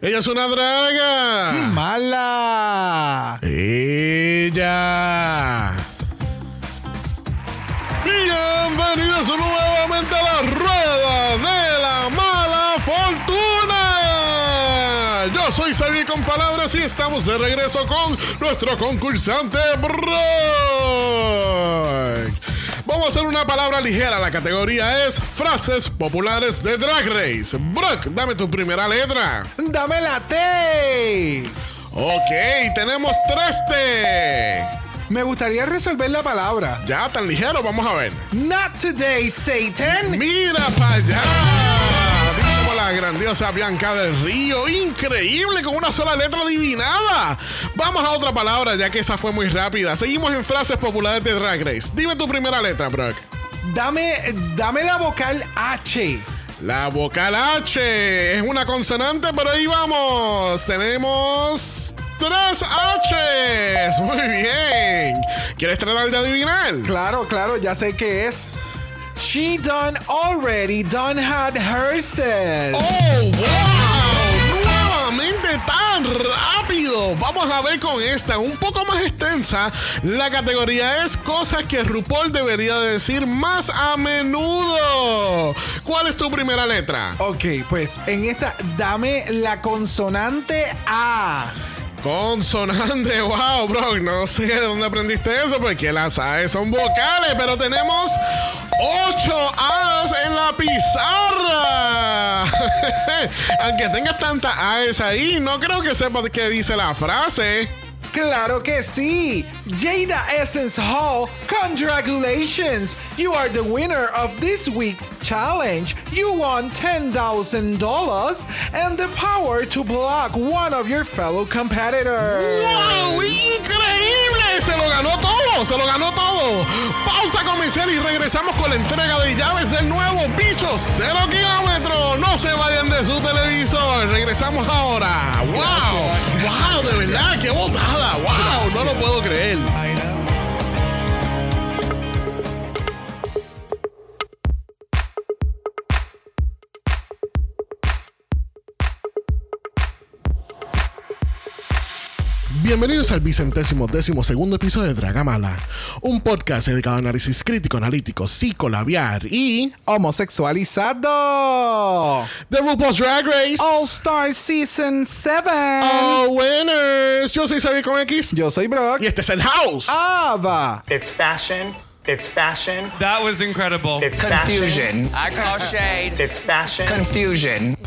Ella es una draga. Mala. Ella. Bienvenidos nuevamente a la rueda de la mala fortuna. Yo soy Xavier con palabras y estamos de regreso con nuestro concursante Brock. Vamos a hacer una palabra ligera. La categoría es frases populares de Drag Race. Brock, dame tu primera letra. Dame la T. Ok, tenemos tres T. Me gustaría resolver la palabra. Ya, tan ligero, vamos a ver. Not today, Satan. Mira para allá. La grandiosa Bianca del Río. Increíble, con una sola letra adivinada. Vamos a otra palabra, ya que esa fue muy rápida. Seguimos en frases populares de Drag Race. Dime tu primera letra, Brock. Dame, dame la vocal H. La vocal H es una consonante, pero ahí vamos. Tenemos tres H's. Muy bien. ¿Quieres tratar de adivinar? Claro, claro, ya sé qué es. She done already done had herself. ¡Oh, wow! Nuevamente tan rápido. Vamos a ver con esta, un poco más extensa. La categoría es cosas que RuPaul debería decir más a menudo. ¿Cuál es tu primera letra? Ok, pues en esta dame la consonante A. Consonante, wow, bro. No sé de dónde aprendiste eso, porque las A son vocales, pero tenemos 8 A's en la pizarra. Aunque tengas tantas A's ahí, no creo que sepas qué dice la frase. Claro que sí. Jada Essence Hall, congratulations. You are the winner of this week's challenge. You won $10,000 and the power to block one of your fellow competitors. ¡Wow! ¡Increíble! Se lo ganó todo, se lo ganó todo. Pausa comercial y regresamos con la entrega de llaves del nuevo bicho cero kilómetros. No se vayan de su televisor. Regresamos ahora. ¡Wow! ¡Wow! De verdad, qué botada. ¡Wow! No lo puedo creer. Bienvenidos al vicentésimo décimo segundo episodio de Dragamala, un podcast dedicado a análisis crítico, analítico, psicolabiar y Homosexualizado. The RuPaul's Drag Race. All Star Season 7. Oh, winners! Yo soy Xavier con X Yo soy Brock. y este es el House. Ava. It's fashion. It's fashion. That was incredible. It's Confusion. fashion. I call shade. It's fashion. Confusion.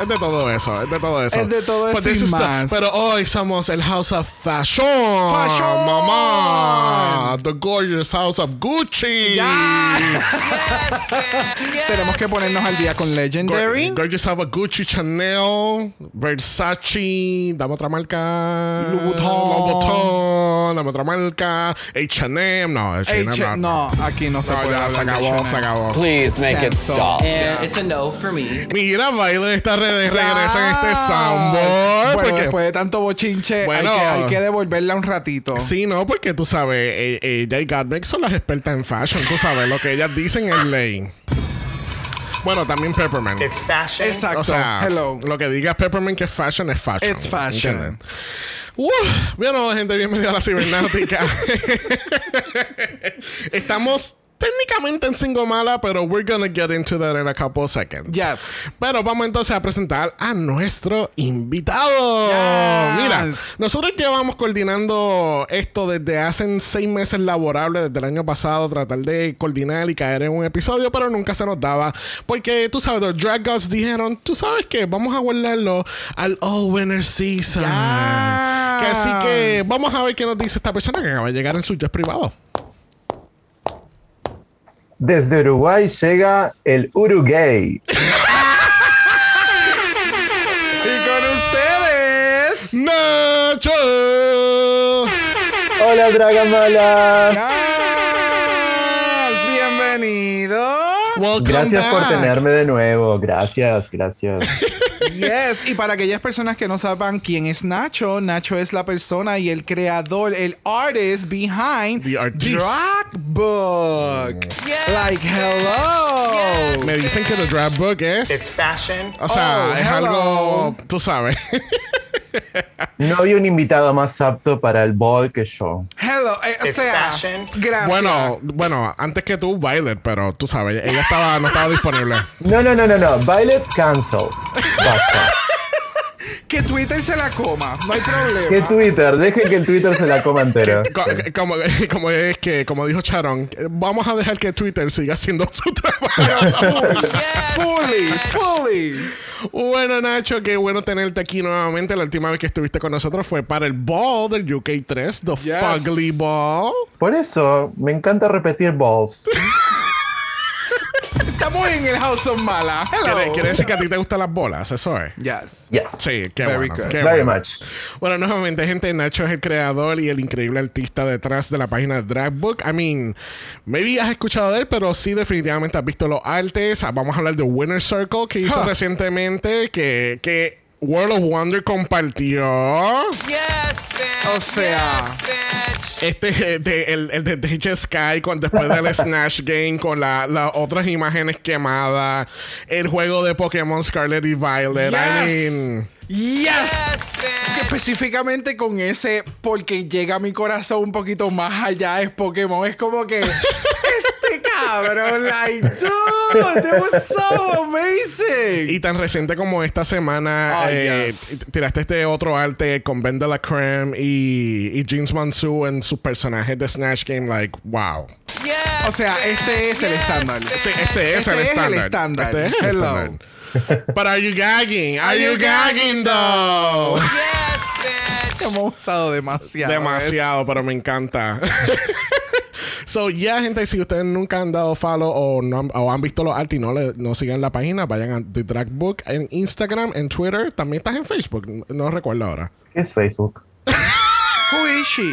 Es de todo eso, es de todo eso. Es de todo But eso y the- más. pero hoy somos el House of Fashion. Fashion. Mamá. The gorgeous House of Gucci. Tenemos que ponernos al día con Legendary. Gor- Gorgeous House of Gucci, Chanel, Versace, dame otra marca. Louboutin. Louboutin, dame otra marca. H&M, no, H&M no, aquí no se No, puede ya, se acabó, se acabó. Please make it stop. And it's a no for me. Mira, baile de esta red regresa en este soundboard. Bueno, porque- después de tanto bochinche, Bueno. hay, que, hay que devolverla un ratito. Sí, no, porque tú sabes, eh, ella y Gatbeck son las expertas en fashion. Tú sabes, lo que ellas dicen es ley. Bueno, también Peppermint. It's fashion. Exacto. O sea, Hello. lo que diga Peppermint que es fashion es fashion. It's fashion. ¿entienden? Uh, bueno, gente, bienvenida a la cibernáutica. Estamos técnicamente en Single Mala, pero we're gonna get into that in a couple of seconds. Yes. Pero vamos entonces a presentar a nuestro invitado. Yes. Mira, nosotros llevamos coordinando esto desde hace seis meses laborables, desde el año pasado, tratar de coordinar y caer en un episodio, pero nunca se nos daba. Porque tú sabes, los Drag Gods dijeron, tú sabes que vamos a guardarlo al All Winner Season. Que así que vamos a ver qué nos dice esta persona que acaba de llegar en su jet privado. Desde Uruguay llega el Uruguay. Y con ustedes. Nacho. Hola, Dragamala. Yes. Bienvenido. Welcome Gracias por tenerme de nuevo. Gracias, gracias. Yes, y para aquellas personas que no sepan quién es Nacho, Nacho es la persona y el creador, el artist behind The artist. Drag Book. Like, hello. Me dicen que The Draft Book es. It's fashion. O sea, Oh, es hello. algo. Tú sabes. No había un invitado más apto para el ball que yo. Hello, eh, o sea, fashion. gracias. bueno, bueno, antes que tú, Violet, pero tú sabes, ella estaba, no estaba disponible. No, no, no, no, no. Violet cancel. Basta. que Twitter se la coma, no hay problema. Que Twitter, dejen que el Twitter se la coma entera. Co- Como, como es que, como dijo Charon, vamos a dejar que Twitter siga haciendo su trabajo. fully, fully. bueno, Nacho, qué bueno tenerte aquí nuevamente. La última vez que estuviste con nosotros fue para el Ball del UK3, The Yes. Fugly Ball. Por eso me encanta repetir balls. Estamos en el House of Mala. Hello. ¿Quiere, decir que a ti te gustan las bolas? Eso es. Yes. Yes. Sí, qué Very bueno. good. qué Very bueno. much. Bueno, nuevamente, gente, Nacho es el creador y el increíble artista detrás de la página Drag Book. I mean, maybe has escuchado de él, pero sí, definitivamente has visto los artes. Vamos a hablar de Winner Circle que hizo Huh. recientemente, que, que World of Wonder compartió. Yes, bitch. O sea, Yes, bitch. Este, de, el, el de DJ Sky con, después del Snatch Game con la- las otras imágenes quemadas. El juego de Pokémon Scarlet y Violet. I Yes. mean. yes. Yes, bitch. Específicamente con ese, porque llega a mi corazón un poquito más allá, es Pokémon. Es como que cabrón, like, dude, it was so amazing. Y tan reciente como esta semana, Ah, eh, yes. tiraste este otro arte con Ben de la Creme y, y James Mansu en sus personajes de Snatch Game. Like, wow. Yes, O sea, este es el estándar. Sí, este es Este el es el estándar. Este es el Hello. estándar. But are you gagging? Are, you gagging though? Yes, bitch. Hemos usado demasiado. Demasiado, pero me encanta. So, ya, gente, si ustedes nunca han dado follow o, no han, o han visto los artes y no, le, no sigan la página, vayan a The Drag Book en Instagram, en Twitter. También estás en Facebook. No, no recuerdo ahora. ¿Qué es Facebook? Who is she?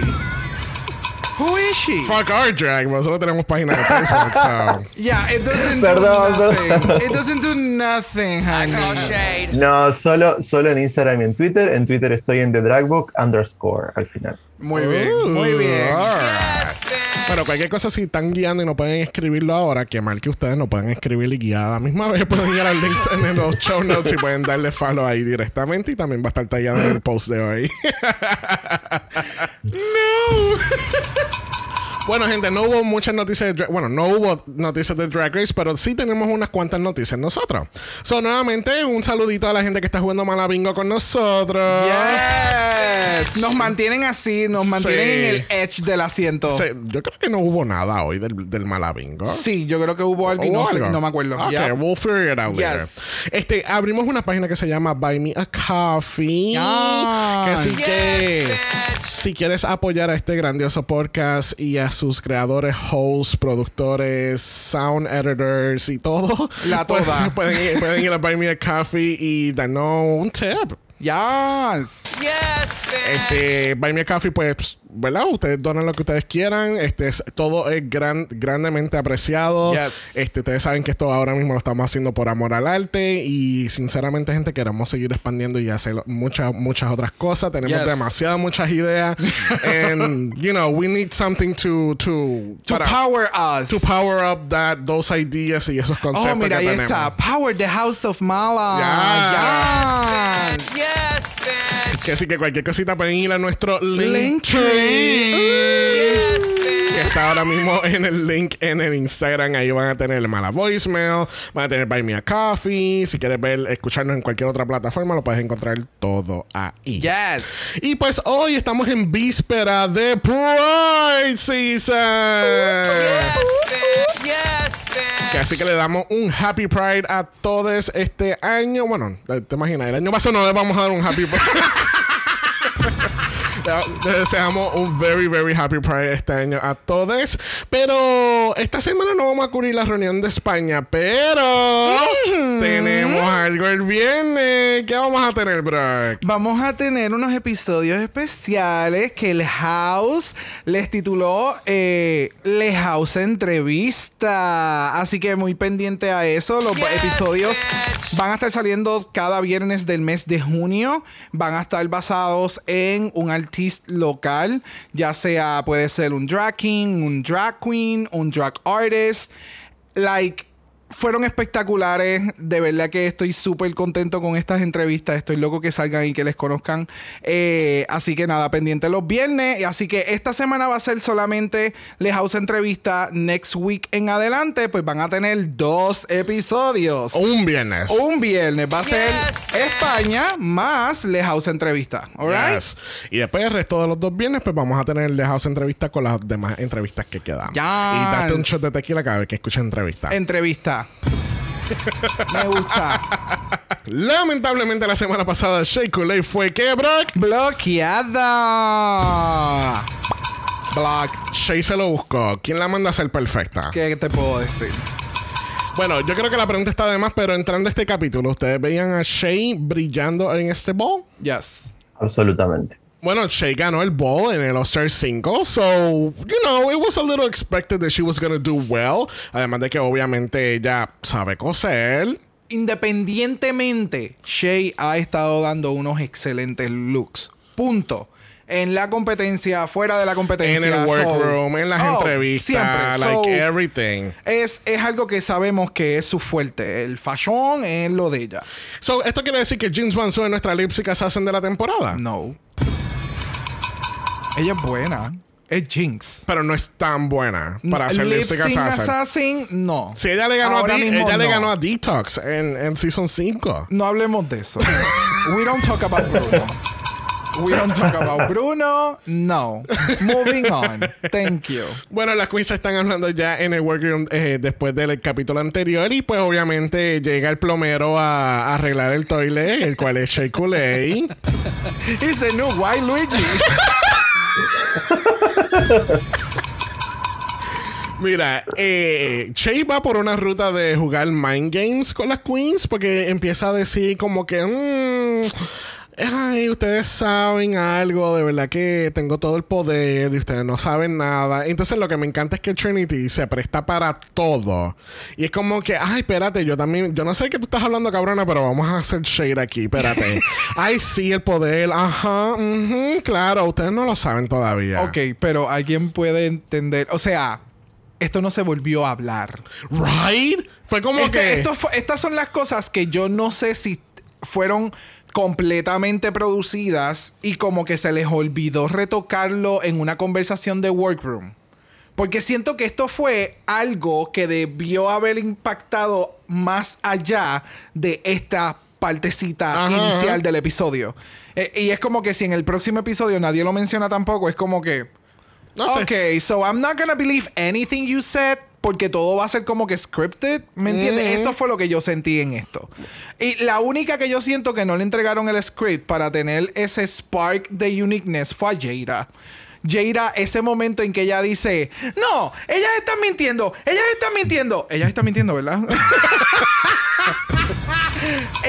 Who is she? Fuck our drag. Nosotros tenemos página de Facebook. so. Yeah, it doesn't Perdón, do nothing. perdón. It doesn't do nothing, I honey. No, solo, solo en Instagram y en Twitter. En Twitter estoy en The Dragbook underscore al final. Muy bien, muy bien. Yes. Pero cualquier cosa, si están guiando y no pueden escribirlo ahora, que mal que ustedes no pueden escribir y guiar a la misma vez, pueden ir al link en los show notes y pueden darle follow ahí directamente. Y también va a estar tallado en el post de hoy. no. Bueno, gente, no hubo muchas noticias de Dra- Bueno, no hubo noticias de Drag Race, pero sí tenemos unas cuantas noticias nosotros. So, nuevamente, un saludito a la gente que está jugando Malabingo con nosotros. Yes. Nos mantienen así, nos mantienen Sí. en el edge del asiento. Se- yo creo que no hubo nada hoy del, del Malabingo. Sí, yo creo que hubo algo y no, ¿Hubo sé- algo? no me acuerdo. Ok, Yeah. we'll figure it out later. Yes. Este, abrimos una página que se llama Buy Me a Coffee. Yes. Que así que Yes, bitch. si quieres apoyar a este grandioso podcast y a sus creadores, hosts, productores, sound editors y todo, La toda. Pueden, ir- pueden ir a Buy Me a Coffee y darnos un tip. Yes. Yes, bitch. Este, Buy Me a Coffee, pues, ¿verdad? Ustedes donan lo que ustedes quieran. Este, es- todo es gran, grandemente apreciado. Yes. Este, ustedes saben que esto ahora mismo lo estamos haciendo por amor al arte. Y sinceramente, gente, queremos seguir expandiendo y hacer muchas, muchas otras cosas. Tenemos Yes. demasiadas, muchas ideas. And, you know, we need something to, to, To para- power us. to power up that, those ideas y esos conceptos oh, mira, que ahí tenemos. está. Power the House of Mala. Yes. Yes. Que así que cualquier cosita pueden ir a nuestro link. Yes. Que está ahora mismo en el link en el Instagram. Ahí van a tener mala voicemail, van a tener Buy Me a Coffee. Si quieres ver, escucharnos en cualquier otra plataforma, lo puedes encontrar todo ahí. Yes. Y pues hoy estamos en víspera de Pride Season. Yes. Yes, así que le damos un Happy Pride a todos este año. Bueno, te imaginas, el año pasado no le vamos a dar un Happy Pride. Les deseamos un very, very happy Pride este año a todos. Pero esta semana no vamos a cubrir la reunión de España, pero tenemos algo el viernes. ¿Qué vamos a tener, Brock? Vamos a tener unos episodios especiales que el House les tituló eh, Le House Entrevista. Así que muy pendiente a eso. Los Yes, episodios bitch. van a estar saliendo cada viernes del mes de junio. Van a estar basados en un local, ya sea puede ser un drag king, un drag queen, un drag artist. Like, fueron espectaculares. De verdad que estoy súper contento con estas entrevistas. Estoy loco que salgan y que les conozcan. Eh, así que nada, pendiente los viernes. Así que esta semana va a ser solamente Les House Entrevista. Next week en adelante, pues van a tener dos episodios. Un viernes. Un viernes va a ser Yes. España más Les House Entrevista. Alright? Yes. Y después el resto de los dos viernes, pues vamos a tener el House entrevista con las demás entrevistas que quedan. Yes. Y date un shot de tequila cada vez que escuches entrevista. Entrevista. Me gusta. Lamentablemente la semana pasada Shea Coulee fue que Brock. Bloqueada. Blocked. Shea se lo buscó. ¿Quién la manda a ser perfecta? ¿Qué te puedo decir? Bueno, yo creo que la pregunta está de más, pero entrando a este capítulo, ¿ustedes veían a Shea brillando en este ball? Yes. Absolutamente. Bueno, Shea ganó el ball en el All-Star 5, so, you know, it was a little expected that she was gonna do well. Además de que obviamente ella sabe coser. Independientemente, Shay ha estado dando unos excelentes looks. Punto. En la competencia, fuera de la competencia. En el so- workroom, en las Oh, entrevistas, siempre. like So, everything. es, es algo que sabemos que es su fuerte. El fashion es lo de ella. So, ¿esto quiere decir que James Wansu es nuestra lipstick assassin de la temporada? No. Ella es buena. Es Jinx. Pero no es tan buena para hacer Lip Sync assassin. No. Si ella le ganó, a, Ahora Di- mismo ella le ganó a Detox en, en Season 5. No hablemos de eso. We don't talk about Bruno. We don't talk about Bruno. No. Moving on. Thank you. Bueno, las queens están hablando ya en el workroom eh, después del capítulo anterior y pues obviamente llega el plomero a, a arreglar el toilet, el cual es Shea. He's the new white Luigi. Mira, eh, va por una ruta de jugar mind games con las queens porque empieza a decir como que... "Mm, Ay, ustedes saben algo, de verdad que tengo todo el poder y ustedes no saben nada. Entonces lo que me encanta es que Trinity se presta para todo. Y es como que, ay, espérate, yo también, yo no sé qué tú estás hablando, cabrona, pero vamos a hacer shade aquí, espérate. ay, sí, el poder, ajá, ujú, claro, ustedes no lo saben todavía. ok, pero alguien puede entender. O sea, esto no se volvió a hablar. Right? Fue como Este- que... esto fue- estas son las cosas que yo no sé si fueron completamente producidas y como que se les olvidó retocarlo en una conversación de workroom. Porque siento que esto fue algo que debió haber impactado más allá de esta partecita Ajá, inicial ajá. del episodio. Eh, y es como que si en el próximo episodio nadie lo menciona tampoco, es como que... No sé. Ok, so I'm not gonna believe anything you said porque todo va a ser como que scripted. ¿Me entiendes? Esto fue lo que yo sentí en esto. Y la única que yo siento que no le entregaron el script para tener ese spark de uniqueness fue a Jada. Jada, ese momento en que ella dice, no, ellas están mintiendo, ellas están mintiendo, ellas están mintiendo, ¿verdad?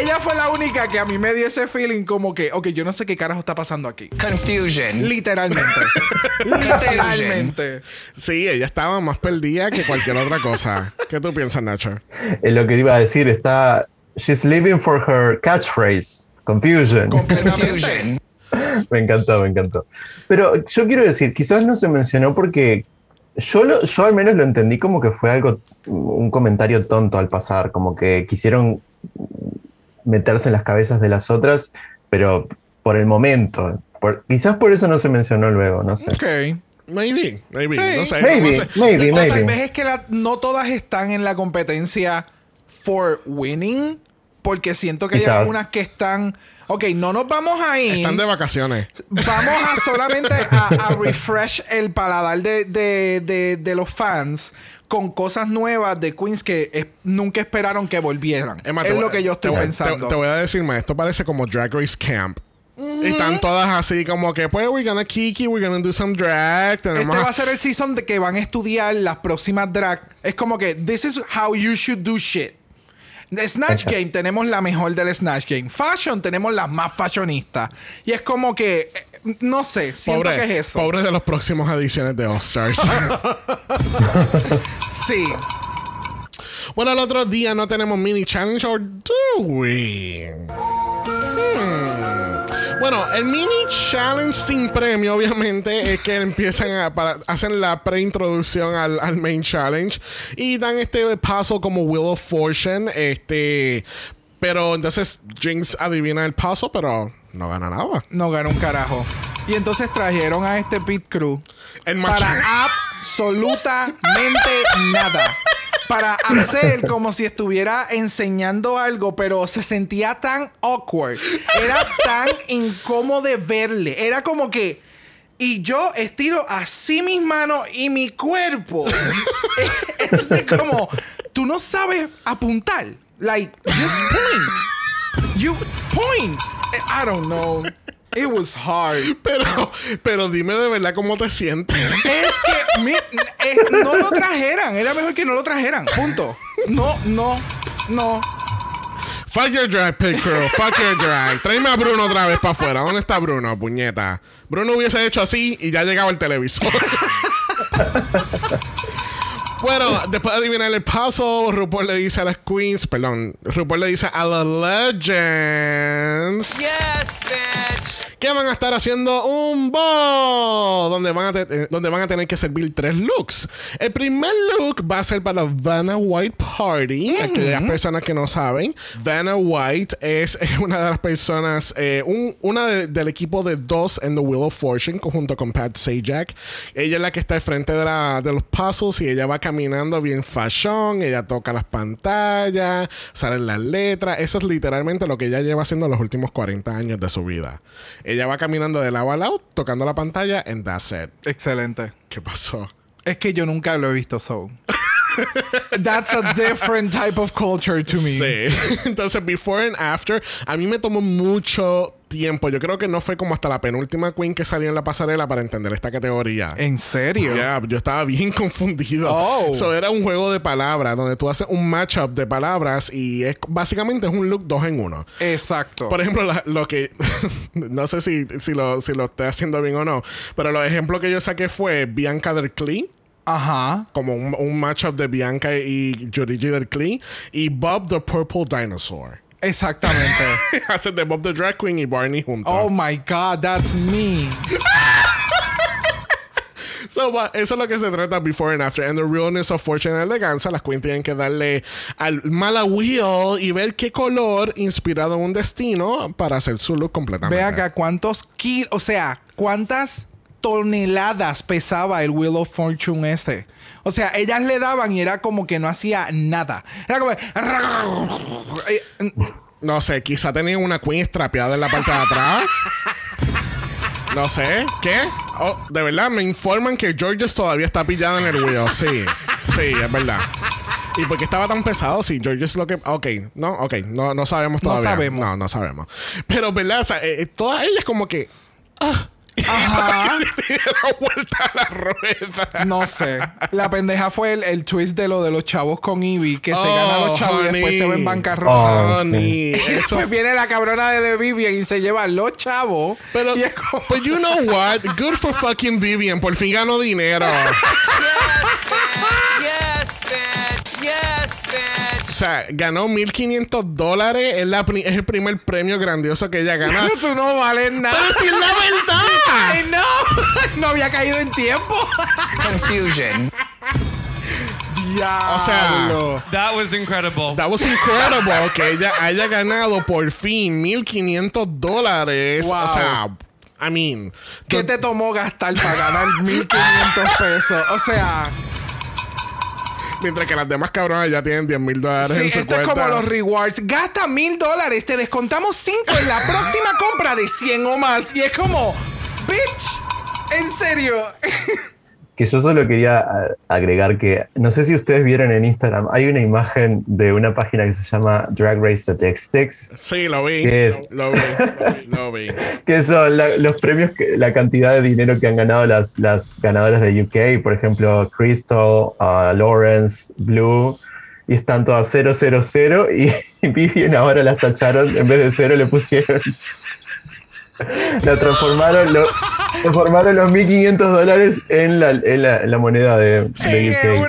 ella fue la única que a mí me dio ese feeling como que, ok, yo no sé qué carajo está pasando aquí. Confusion. Literalmente. Literalmente. Sí, ella estaba más perdida que cualquier otra cosa. ¿Qué tú piensas, Nacho? Lo que iba a decir está. She's living for her catchphrase. Confusion. Confusion. me encantó, me encantó. Pero yo quiero decir, quizás no se mencionó porque yo, lo- yo al menos lo entendí como que fue algo, un comentario tonto al pasar, como que quisieron meterse en las cabezas de las otras, pero por el momento. Por- quizás por eso no se mencionó luego, no sé. Ok. Maybe, maybe. Sí. No sé. Maybe, no sé. maybe, O maybe. es que la- no todas están en la competencia for winning. Porque siento que hay Quizás. algunas que están. Ok, no nos vamos a ir. Están de vacaciones. Vamos a solamente a, a refresh el paladar de, de- de- de los fans con cosas nuevas de Queens que nunca esperaron que volvieran. Es voy- lo que yo estoy te voy- pensando. Te, te voy a decir más. Esto parece como Drag Race Camp. Están todas así como que, pues, we're gonna kiki, we're gonna do some drag. Tenemos Este va a ser el season de que van a estudiar las próximas drag. Es como que, this is how you should do shit. The Snatch Game tenemos la mejor del Snatch Game. Fashion tenemos las más fashionistas. Y es como que, eh, no sé, siento pobre, que es eso. pobre de las próximas ediciones de All Stars. Sí. bueno, el otro día no tenemos mini challenge, or do we? Bueno, el mini challenge sin premio, obviamente, es que empiezan a para, hacen la preintroducción al, al main challenge y dan este paso como Wheel of Fortune, este, pero entonces Jinx adivina el paso, pero no gana nada. No ganó un carajo. Y entonces trajeron a este pit crew El para absolutamente nada. Para hacer como si estuviera enseñando algo, pero se sentía tan awkward. Era tan incómodo de verle. Era como que. Y yo estiro así mis manos y mi cuerpo. Entonces, como. Tú no sabes apuntar. Like, just point. You point. I don't know. It was hard. Pero, pero dime de verdad cómo te sientes. Es que mi- eh, no lo trajeran. Era mejor que no lo trajeran. Punto. No, no, no. Fuck your drag, Pit Crew. Fuck your drag. Tráeme a Bruno otra vez para afuera. ¿Dónde está Bruno, puñeta? Bruno hubiese hecho así y ya llegaba el televisor. bueno, después de adivinar el paso, RuPaul le dice a las queens, perdón, RuPaul le dice a las legends Yes, bitch. Que van a estar haciendo un ball donde van a, eh, donde van a tener que servir tres looks. El primer look va a ser para Vanna White Party. Aquellas personas que no saben, Vanna White es una de las personas, eh, un- una de- del equipo de dos en The Wheel of Fortune junto con Pat Sajak. Ella es la que está al frente de, la- de los puzzles y ella va caminando bien fashion. Ella toca las pantallas, salen las letras. Eso es literalmente lo que ella lleva haciendo los últimos 40 años de su vida. Ella va caminando de lado a lado, tocando la pantalla, and that's it. Excelente. ¿Qué pasó? Es que yo nunca lo he visto so. That's a different type of culture to me. Sí. Entonces, before and after, a mí me tomó mucho tiempo. Yo creo que no fue como hasta la penúltima queen que salió en la pasarela para entender esta categoría. ¿En serio? Ya, yo estaba bien confundido. Oh. So, era un juego de palabras donde tú haces un matchup de palabras y es básicamente es un look dos en uno. Exacto. Por ejemplo, la- lo que no sé si, si, lo, si lo estoy haciendo bien o no, pero los ejemplos que yo saqué fue Bianca del Clee, Ajá. como un, un matchup de Bianca y Jorigi del Clee, y Bob the Purple Dinosaur. Exactamente. Hacen de Bob the Drag Queen y Barney juntos. oh my God, that's me. So, eso es lo que se trata before and after. And the realness of fortune and elegancia. Las queens tienen que darle al mala wheel y ver qué color inspirado en un destino para hacer su look completamente. Ve acá cuántos kilos, o sea, cuántas toneladas pesaba el Wheel of Fortune ese. O sea, ellas le daban y era como que no hacía nada. Era como... Eh, No sé, quizá tenían una queen estrapeada en la parte de atrás. No sé. ¿Qué? Oh, de verdad, me informan que Georges todavía está pillada en el wheel. Sí. Sí, es verdad. ¿Y por qué estaba tan pesado? Sí, Georges lo que... Ok, no, ok. No, no sabemos No todavía. sabemos. No, no sabemos. Pero, ¿verdad? O sea, eh, eh, todas ellas como que... Ajá. le dieron vuelta a la rueda. No sé. La pendeja fue el, el twist de lo de los chavos con Ivy, que se Oh, gana los chavos y después se ven bancarrota. Oh, Y eso después viene la cabrona de The Vivian y se lleva los chavos. Pero, y es como- but you know what? Good for fucking Vivian. Por fin ganó dinero. Yes, sea, ganó 1500 dólares. Es, la es el primer premio grandioso que ella gana. Tú no vales nada. Pero si es la verdad. ¡Ay, no! No había caído en tiempo. Confusion. Ya. O sea, That was incredible. That was incredible que ella haya ganado por fin 1500 dólares. Wow. O sea, I mean, ¿Qué te tomó gastar para ganar 1500 pesos? O sea, mientras que las demás cabronas ya tienen 10 mil dólares sí, en su esto es como los rewards. Gasta mil dólares, te descontamos 5 en la próxima compra de 100 o más. Y es como, bitch, en serio. que yo solo quería agregar que no sé si ustedes vieron en Instagram, hay una imagen de una página que se llama Drag Race Statistics, Sí, lo vi. Lo vi. Lo vi. que son la- los premios, que, la cantidad de dinero que han ganado las, las ganadoras de UK, por ejemplo, Crystal, uh, Lawrence, Blue, y están todas 000 y, y Vivian ahora las tacharon, en vez de cero le pusieron. La transformaron, lo- transformaron los 1.500 dólares en la, en la- en la moneda de, de UK.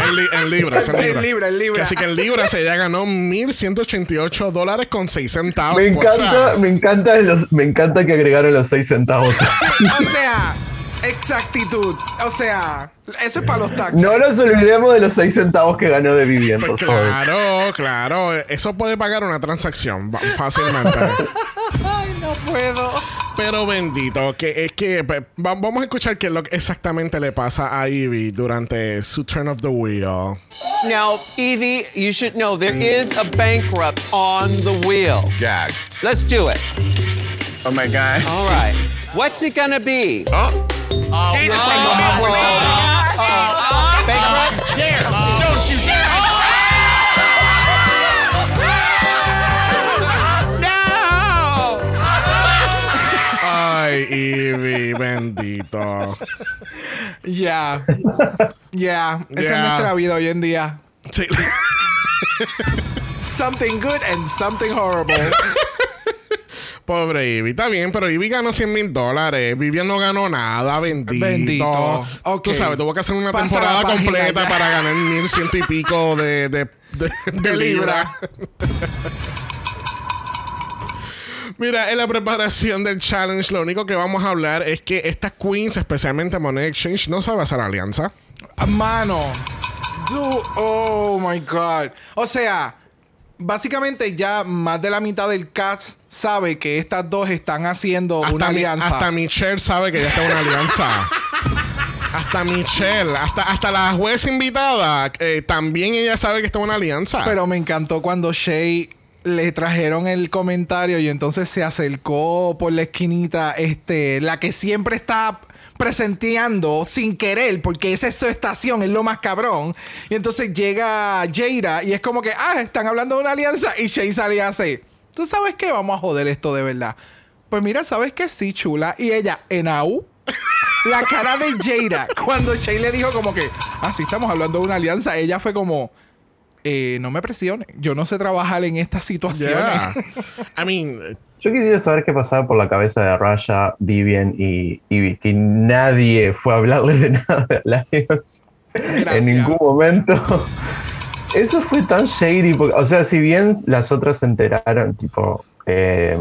En, li- en libras, en En libras. libra, en libra. Así que en libras ella ganó 1.188 dólares con 6 centavos. Me sea, encanta, me encanta, los, me encanta que agregaron los 6 centavos. O sea, exactitud. O sea, eso es para los taxis. No nos olvidemos de los 6 centavos que ganó de Vivian, por favor. claro, claro. Eso puede pagar una transacción fácilmente. Ay, no puedo. Pero bendito, que es que vamos a escuchar qué es lo que exactamente le pasa a Ivy durante su turn of the wheel. Now, Evie, you should know there is a bankrupt on the wheel. Jag. Let's do it. Oh my god. All right. What's it gonna be? Oh. Oh, oh, oh, Bankrupt? Dare. Don't you No! Ay, Ivy, bendito. Ya. Ya. Esa es nuestra vida hoy en día. Sí. Something good and something horrible. Pobre Ivy, está bien, pero Ivy ganó 100 mil dólares. Vivian no ganó nada, bendito. Bendito. Ok. Tú sabes, tuvo que hacer una Pasa temporada completa ya. para ganar mil ciento y pico de, de, de, de libra. Mira, en la preparación del challenge, lo único que vamos a hablar es que estas queens, especialmente Money Exchange, no sabe hacer alianza. Mano. Du- oh my God. O sea, básicamente ya más de la mitad del cast sabe que estas dos están haciendo una mi- alianza. hasta Michelle sabe que ya está una alianza. hasta Michelle, hasta, hasta la juez invitada, eh, también ella sabe que está en una alianza. Pero me encantó cuando Shay le trajeron el comentario y entonces se acercó por la esquinita, este, la que siempre está presenteando sin querer, porque esa es su estación, es lo más cabrón. Y entonces llega Jaira y es como que, ah, están hablando de una alianza y Shay sale y hace, ¿tú sabes qué? Vamos a joder esto de verdad. Pues mira, ¿sabes qué? Sí, chula. Y ella, en AU, la cara de Jaira, cuando Shay le dijo como que, así estamos hablando de una alianza, ella fue como, eh, no me presione, yo no sé trabajar en estas situaciones. I mean, Yo quisiera saber qué pasaba por la cabeza de Raya, Vivian y Ivy, que nadie fue a hablarle de nada de Alliance en ningún momento. Eso fue tan shady, porque, o sea, si bien las otras se enteraron, tipo, eh,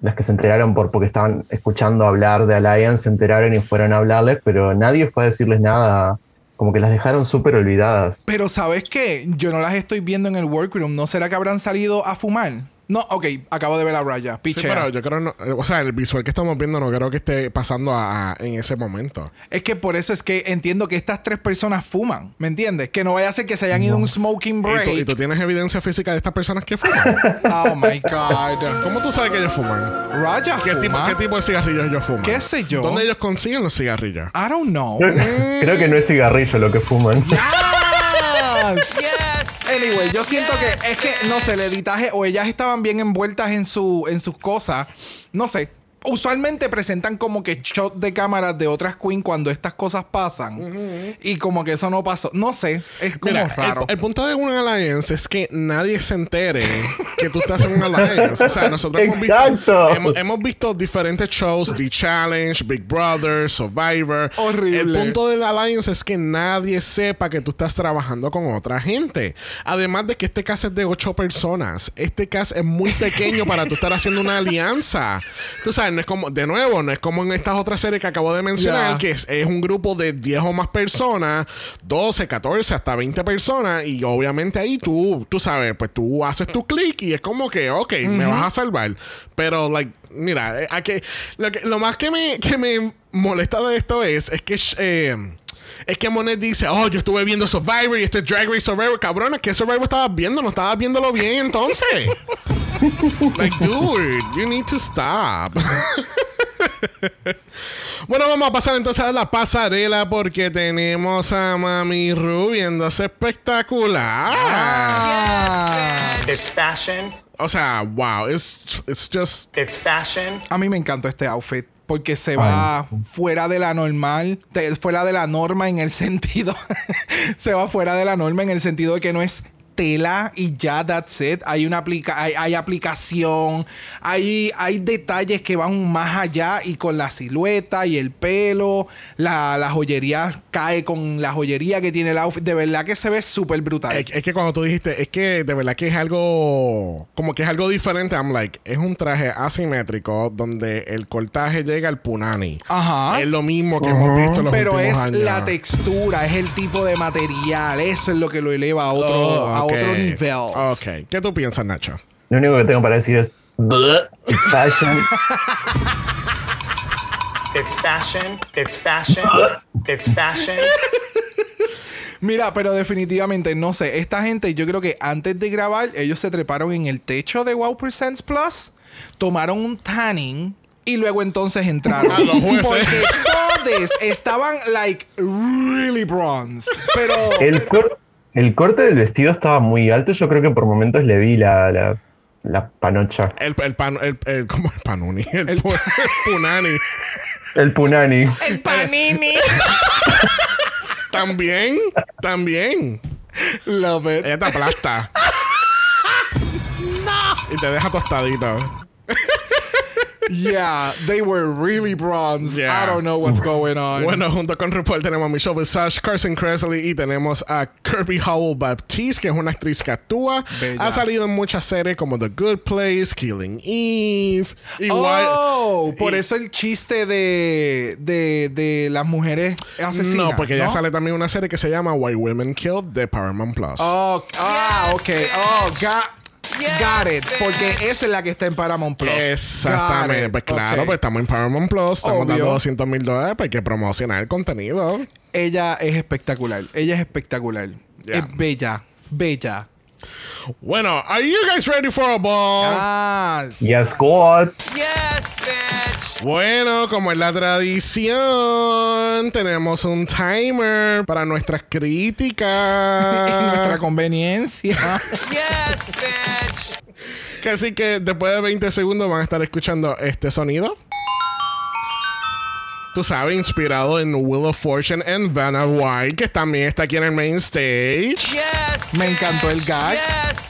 las que se enteraron por porque estaban escuchando hablar de Alliance, se enteraron y fueron a hablarles, pero nadie fue a decirles nada, como que las dejaron súper olvidadas. Pero ¿sabes qué? Yo no las estoy viendo en el workroom. ¿No será que habrán salido a fumar? No, ok, acabo de ver a Raya. sí, Pichea. pero yo creo, no, eh, o sea, el visual que estamos viendo no creo que esté pasando a- a- en ese momento. Es que por eso es que entiendo que estas tres personas fuman. ¿Me entiendes? Que no vaya a ser que se hayan ido a un smoking ¿Y break. tú, y tú tienes evidencia física de estas personas que fuman? Oh my God. ¿Cómo tú sabes que ellos fuman? Raya ¿Qué fuma. tipo, ¿Qué tipo de cigarrillos ellos fuman? ¿Qué sé yo? ¿Dónde ellos consiguen los cigarrillos? I don't know. Creo, creo que no es cigarrillo lo que fuman. Ah, Yes! Anyway, yo siento Yes, que es que, no sé, el editaje o ellas estaban bien envueltas en, su, en sus cosas. No sé. Usualmente presentan como que shot de cámaras de otras queen cuando estas cosas pasan. Y como que eso no pasó. No sé. Es como Mira, raro. El, el punto de una alliance es que nadie se entere que tú estás en una alliance. O sea, nosotros hemos visto, Exacto. hemos, hemos visto diferentes shows, The Challenge, Big Brother, Survivor. Horrible. El punto de la alliance es que nadie sepa que tú estás trabajando con otra gente. Además de que este caso es de ocho personas. Este caso es muy pequeño para tú estar haciendo una alianza. Tú sabes, no es como, de nuevo, no es como en estas otras series que acabo de mencionar, que es, es un grupo de 10 o más personas, 12, 14, hasta 20 personas, y obviamente ahí tú, tú sabes, pues tú haces tu clic y es como que, ok, me vas a salvar. Pero, like, mira, eh, a que, lo, que, lo más que me, que me molesta de esto es, es que... eh, es que Monet dice, oh, yo estuve viendo Survivor y este Drag Race Survivor. Cabrón, ¿qué Survivor estabas viendo? No estabas viéndolo bien entonces. like, dude, you need to stop. Bueno, vamos a pasar entonces a la pasarela porque tenemos a Mami Ru viéndose espectacular. Ah. It's fashion. O sea, wow, it's, it's just... It's fashion. A mí me encantó este outfit porque se va fuera de la normal, fuera de la norma en el sentido, se va fuera de la norma en el sentido de que no es tela y ya that's it. Hay una aplica hay, hay aplicación, hay, hay detalles que van más allá y con la silueta y el pelo, la, la joyería cae con la joyería que tiene el outfit. De verdad que se ve súper brutal. Es, es que cuando tú dijiste, es que de verdad que es algo, como que es algo diferente, I'm like, es un traje asimétrico donde el cortaje llega al punani. Ajá. Es lo mismo que hemos visto en los Pero últimos es años. la textura, es el tipo de material. Eso es lo que lo eleva a otro, Oh, a otro nivel. Ok. ¿Qué tú piensas, Nacho? Lo único que tengo para decir es. "Bleh, It's fashion. It's fashion. It's fashion. It's fashion. Mira, pero definitivamente, no sé, esta gente, yo creo que antes de grabar, ellos se treparon en el techo de Wow Presents Plus, tomaron un tanning y luego entonces entraron. A los jueces. Porque todos estaban, like, really bronze. Pero. El, cor- el corte del vestido estaba muy alto. Yo creo que por momentos le vi la, la, la panocha. El, el pan, el, el- ¿cómo el panuni? El, pu- punani. El punani. El panini. También, también. Love it. Ella te aplasta. Y te deja tostadito. Yeah, they were really bronze. Yeah. I don't know what's going on. Bueno, junto con RuPaul tenemos a Michelle Visage, Carson Kressley y tenemos a Kirby Howell Baptiste, que es una actriz que actúa. Bella. Ha salido en muchas series como The Good Place, Killing Eve. Y Oh, por y- eso el chiste de, de, de las mujeres asesinas. No, porque ya sale también una serie que se llama Why Women Killed de Paramount Plus. Oh, ah, ok. Oh, got, got it. Porque esa es la que está en Paramount Plus. Exactamente. Pues claro, pues estamos en Paramount Plus, estamos Obvio. dando 200 mil dólares, pues hay que promocionar el contenido. Ella es espectacular. Ella es espectacular. Yeah. Es bella. Bella. Bueno, are you guys ready for a ball? Yes, God. Yes, bitch. Bueno, como es la tradición, tenemos un timer para nuestras críticas. nuestra conveniencia. Yes, bitch. Que Así que después de 20 segundos van a estar escuchando este sonido. Tú sabes, inspirado en Wheel of Fortune and Vanna White, que también está aquí en el main stage. Yes. Me encantó el gag Yes,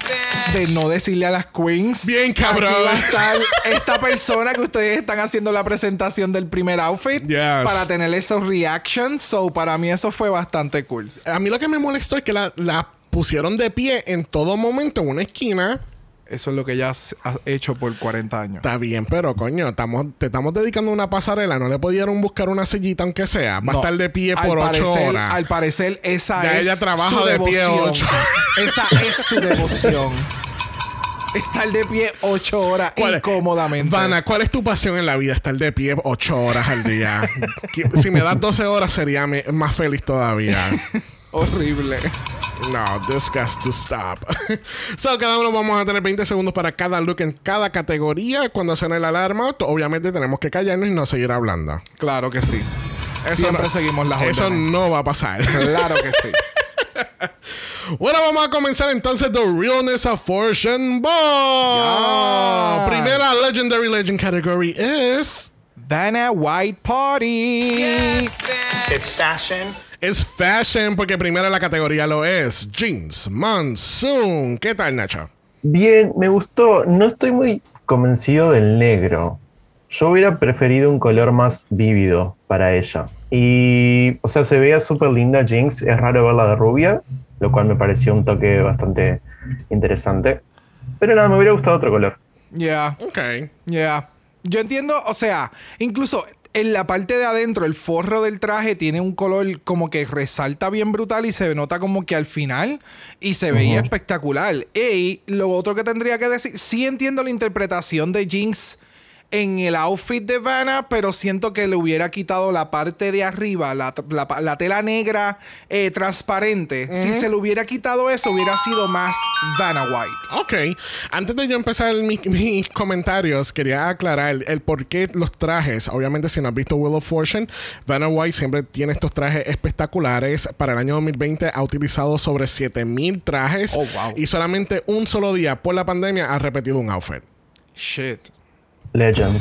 de no decirle a las queens. Bien, cabrón. Aquí va a estar esta persona que ustedes están haciendo la presentación del primer outfit Yes. para tener esos reactions. So, para mí eso fue bastante cool. A mí lo que me molestó es que la, la pusieron de pie en todo momento en una esquina. Eso es lo que ella has- ha hecho por 40 años. Está bien, pero coño, estamos, te estamos dedicando a una pasarela. No le pudieron buscar una sillita, aunque sea. Va a No, estar de pie por ocho parecer- horas. Al parecer, esa Ya es ella trabaja su de pie devoción. ocho. Esa es su devoción. Estar de pie ocho horas ¿Cuál es? incómodamente. Vanna, ¿cuál es tu pasión en la vida? Estar de pie ocho horas al día. Si me das 12 horas sería más feliz todavía. Horrible. No, this has to stop. so, cada uno vamos a tener 20 segundos para cada look en cada categoría. Cuando suene la alarma, obviamente tenemos que callarnos y no seguir hablando. Claro que sí. Siempre no- seguimos las Eso órdenes. no va a pasar. Claro que sí. Bueno, vamos a comenzar entonces The Realness of Fortune Ball. Primera Legendary Legend category es... Vanna White Party. Yes. It's fashion. Es fashion porque primera la categoría lo es. Jeans, Monsoon. ¿Qué tal, Nacho? Bien, me gustó. No estoy muy convencido del negro. Yo hubiera preferido un color más vívido para ella. Y, o sea, se veía súper linda Jinx. Es raro verla de rubia, lo cual me pareció un toque bastante interesante. Pero nada, me hubiera gustado otro color. Yeah. Ok. Yeah. Yo entiendo, o sea, incluso en la parte de adentro, el forro del traje tiene un color como que resalta bien brutal y se nota como que al final y se veía espectacular. Y lo otro que tendría que decir, sí entiendo la interpretación de Jinx en el outfit de Vanna, pero siento que le hubiera quitado la parte de arriba, la, la- la tela negra eh, transparente. Si se le hubiera quitado eso, hubiera sido más Vanna White. Ok. Antes de yo empezar mi- mis comentarios, quería aclarar el, el por qué los trajes. Obviamente, si no has visto Wheel of Fortune, Vanna White siempre tiene estos trajes espectaculares. Para el año 2020 ha utilizado sobre 7000 trajes. Oh, wow. Y solamente un solo día por la pandemia ha repetido un outfit. Shit. Legend.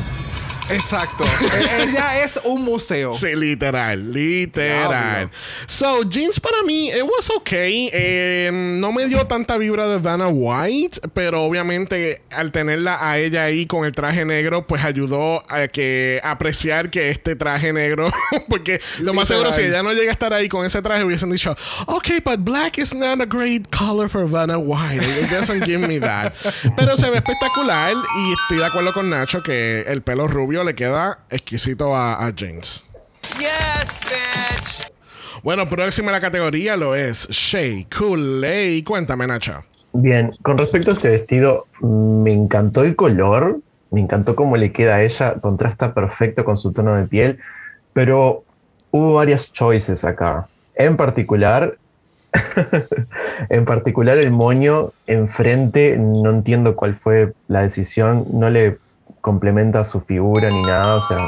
Exacto. Ella es un museo. Sí, literal, literal. So, jeans para mí, it was okay. Eh, no me dio tanta vibra de Vanna White, pero obviamente al tenerla a ella ahí con el traje negro, pues ayudó a que apreciar que este traje negro, porque lo más seguro si ella no llega a estar ahí con ese traje hubiesen dicho, okay, but black is not a great color for Vanna White. It doesn't give me that. Pero se ve espectacular y estoy de acuerdo con Nacho que el pelo rubio le queda exquisito a, a James. Yes, bitch. Bueno, próxima a la categoría lo es Shea Coulee. Cuéntame, Nacho. Bien, con respecto a este vestido, me encantó el color, me encantó cómo le queda a ella, contrasta perfecto con su tono de piel, pero hubo varias choices acá. En particular, en particular el moño enfrente, no entiendo cuál fue la decisión, no le complementa su figura ni nada, o sea...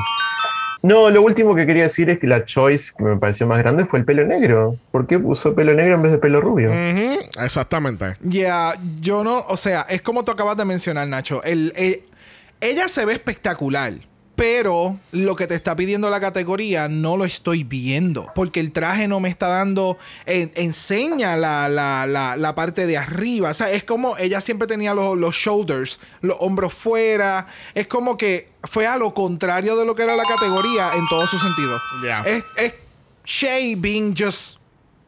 No, lo último que quería decir es que la choice que me pareció más grande fue el pelo negro. ¿Por qué puso pelo negro en vez de pelo rubio? Exactamente. Ya, yo no, o sea, es como tú acabas de mencionar, Nacho. El, el- ella se ve espectacular, pero lo que te está pidiendo la categoría no lo estoy viendo, porque el traje no me está dando, en- enseña la, la- la- la parte de arriba. O sea, es como ella siempre tenía los, los shoulders, los hombros fuera. Es como que fue a lo contrario de lo que era la categoría en todo su sentido. Ya. Es, es Shay being just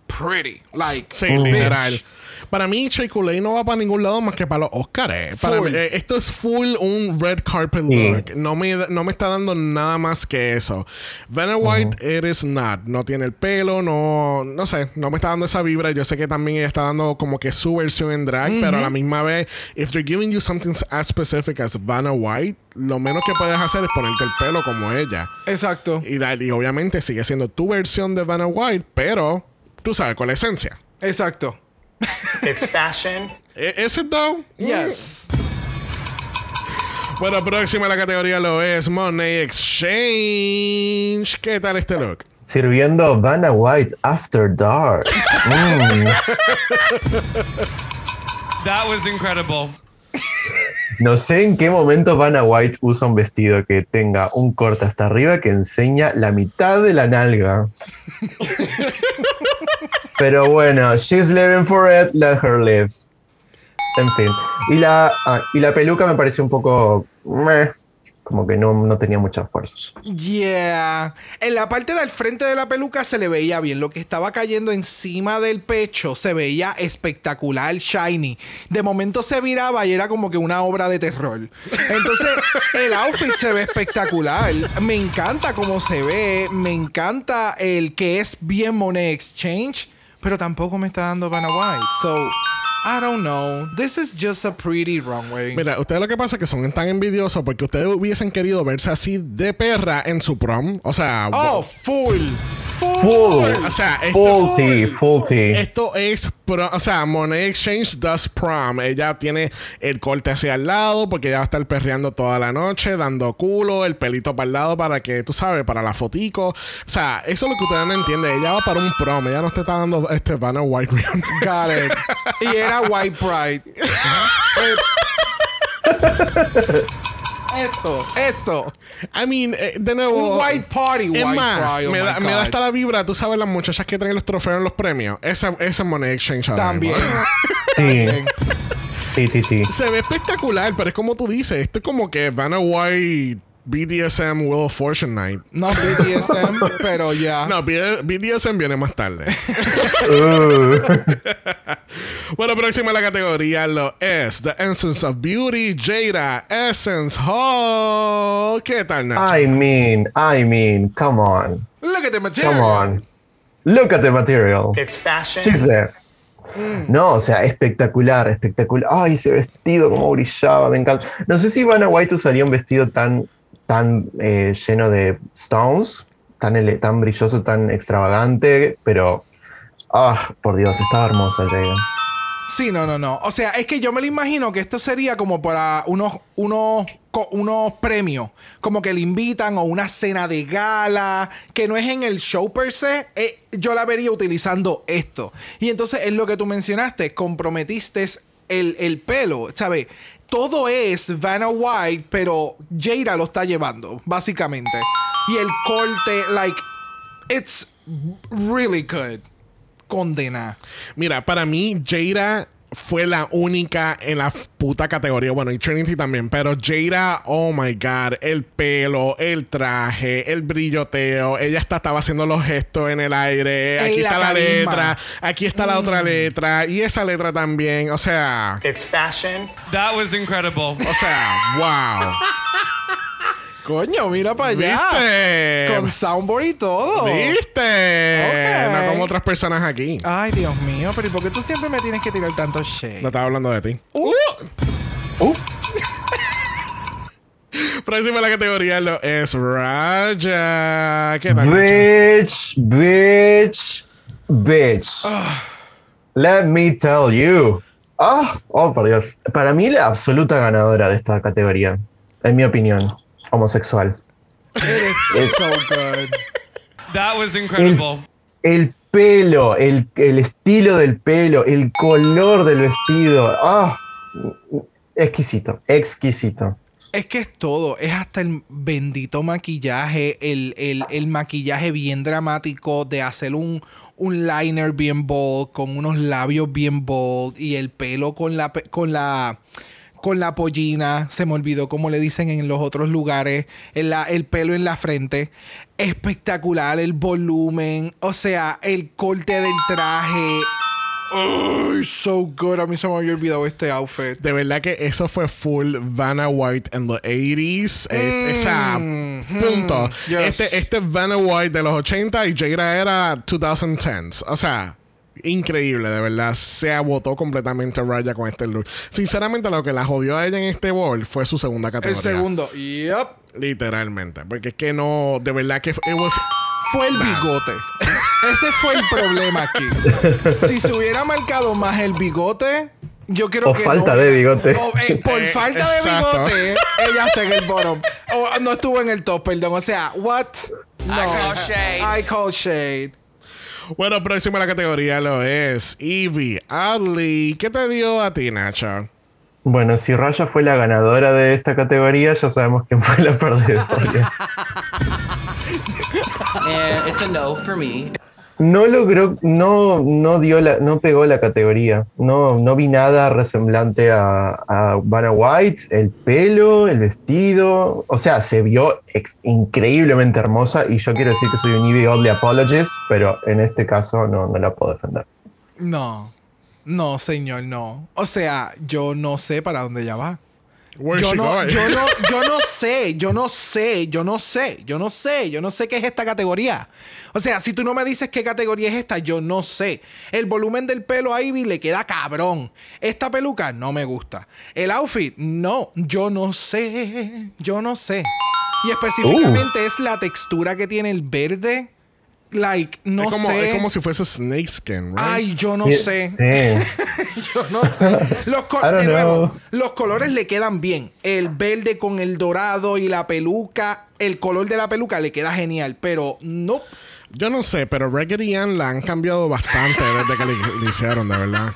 pretty. Like, Sí, literal. Para mí, Coulee no va para ningún lado más que para los Oscars. Para Full. mí, eh, esto es full un red carpet Sí. look. No me, no me está dando nada más que eso. Vanna White, it is not. No tiene el pelo, no, no sé, no me está dando esa vibra. Yo sé que también ella está dando como que su versión en drag, pero a la misma vez, if they're giving you something as specific as Vanna White, lo menos que puedes hacer es ponerte el pelo como ella. Exacto. Y obviamente sigue siendo tu versión de Vanna White, pero tú sabes con la esencia. Exacto. It's fashion. ¿E- ¿Es it though? Yes. Bueno, próxima a la categoría lo es Money Exchange. ¿Qué tal este look? Sirviendo Vanna White After Dark. Mm. That was incredible. No sé en qué momento Vanna White usa un vestido que tenga un corte hasta arriba que enseña la mitad de la nalga. Pero bueno, she's living for it, let her live. En fin. Y la, ah, y la peluca me pareció un poco. como que no, no tenía mucha fuerza. Yeah. En la parte del frente de la peluca se le veía bien. Lo que estaba cayendo encima del pecho se veía espectacular, shiny. De momento se viraba y era como que una obra de terror. Entonces, el outfit se ve espectacular. Me encanta cómo se ve. Me encanta el que es bien Monet Exchange. Pero tampoco me está dando Vanna White. So, I don't know. This is just a pretty runway. Mira, ustedes lo que pasa es que son tan envidiosos porque ustedes hubiesen querido verse así de perra en su prom. O sea, Oh, full. Full. Full. o sea, esto, esto es, pro- o sea, Monet Exchange does prom. Ella tiene el corte hacia el lado porque ella va a estar perreando toda la noche, dando culo, el pelito para el lado para que, tú sabes, para la fotico. O sea, eso es lo que ustedes no entienden. Ella va para un prom, ella no te está dando este Vanna White Realness. Got it. Y era White Pride. eso, eso. I mean, eh, de nuevo. Un white party, es white más, pride, oh me, da, me da hasta la vibra, tú sabes, las muchachas que traen los trofeos en los premios. Esa, esa Money Exchange ahora También. mismo. Sí, sí, sí, sí. Se ve espectacular, pero es como tú dices. Esto es como que Vanna White BDSM Will of Fortune Night. No BDSM, pero ya. No, B- BDSM viene más tarde. Bueno, próxima a la categoría lo es The Essence of Beauty, Jada Essence Hall. ¿Qué tal, Nacho? I mean, I mean, come on. Look at the material. Come on. Look at the material. It's fashion. She's there. No, o sea, espectacular, espectacular. Ay, ese vestido, cómo brillaba, me encanta. No sé si Vanna White usaría un vestido tan tan eh, lleno de stones, tan, tan brilloso, tan extravagante, pero, ah, por Dios, estaba hermosa Jada. Sí, no, no, no. O sea, es que yo me lo imagino que esto sería como para unos, unos, unos premios. Como que le invitan o una cena de gala, que no es en el show per se. eh, yo la vería utilizando esto. Y entonces es lo que tú mencionaste, comprometiste el, el pelo, ¿sabes? Todo es Vanna White, pero Jada lo está llevando, básicamente. Y el corte, like, it's really good. Condena. Mira, para mí, Jada fue la única en la puta categoría. Bueno, y Trinity también. Pero Jada, oh my god, el pelo, el traje, el brilloteo. Ella está, estaba haciendo los gestos en el aire. Aquí la está la carisma. letra. Aquí está la otra letra. Y esa letra también. O sea, It's fashion. That was incredible. o sea, wow. Coño, mira para allá. ¿Viste? Con soundboard y todo. ¿Viste? Ok. No como otras personas aquí. Ay, Dios mío, pero ¿y por qué tú siempre me tienes que tirar tanto shade? No estaba hablando de ti. Uh. Uh, Próxima en la categoría lo es Raja. ¿Qué tal? bitch, bitch, bitch. Let me tell you. Ah, oh, por Dios. Para mí, la absoluta ganadora de esta categoría, en mi opinión, homosexual. It's so good. That was incredible. El pelo, el, el estilo del pelo, el color del vestido. Ah, exquisito, exquisito. Es que es todo, es hasta el bendito maquillaje, el, el- el maquillaje bien dramático de hacer un, un liner bien bold, con unos labios bien bold y el pelo con la, pe- con la, con la pollina, se me olvidó cómo le dicen en los otros lugares, el, la- el pelo en la frente. Espectacular, el volumen, o sea, el corte del traje. Ay, so good. A mí se me había olvidado este outfit. De verdad que eso fue full Vanna White en los 80s. Eh, esa punto. Mm, yes. Este, este es Vanna White de los 80 y Jada era 2010s. O sea, increíble, de verdad. Se agotó completamente Raya con este look. Sinceramente, lo que la jodió a ella en este ball fue su segunda El categoría. segundo. Yep. Literalmente. Porque es que no, de verdad que it was- Fue el bigote. Ese fue el problema aquí. Si se hubiera marcado más el bigote, yo creo O que. falta no de bigote. o, eh, por Eh, falta de exacto. bigote, ella está en el bottom. O no estuvo en el top, perdón. O sea, what? No. I call shade. I call shade. Bueno, próxima la categoría lo es Evie Adley. ¿Qué te dio a ti, Nacho? Bueno, si Raya fue la ganadora de esta categoría, ya sabemos quién fue la perdedora. And it's a no for me. No logró, no, no dio la, no pegó la categoría. No, no vi nada resemblante a, a Vanna White, el pelo, el vestido. O sea, se vio increíblemente hermosa y yo quiero decir que soy un Evie Oddly apologist, pero en este caso no, no la puedo defender. No. No, señor, no. O sea, yo no sé para dónde ella va. Yo no, yo, no, yo no sé, yo no sé, yo no sé, yo no sé, yo no sé qué es esta categoría. O sea, si tú no me dices qué categoría es esta, yo no sé. El volumen del pelo a Ivy le queda cabrón. Esta peluca no me gusta. El outfit, no, yo no sé, yo no sé. Y específicamente es la textura que tiene el verde. Like, no es, como, sé. es como si fuese snakeskin, right? Ay, yo no Sí, sé. Sí. Yo no sé. Los, de nuevo, los colores le quedan bien. El verde con el dorado y la peluca. El color de la peluca le queda genial. Pero no. Yo no sé, pero Raggedy Ann la han cambiado bastante desde que le, le hicieron, de verdad.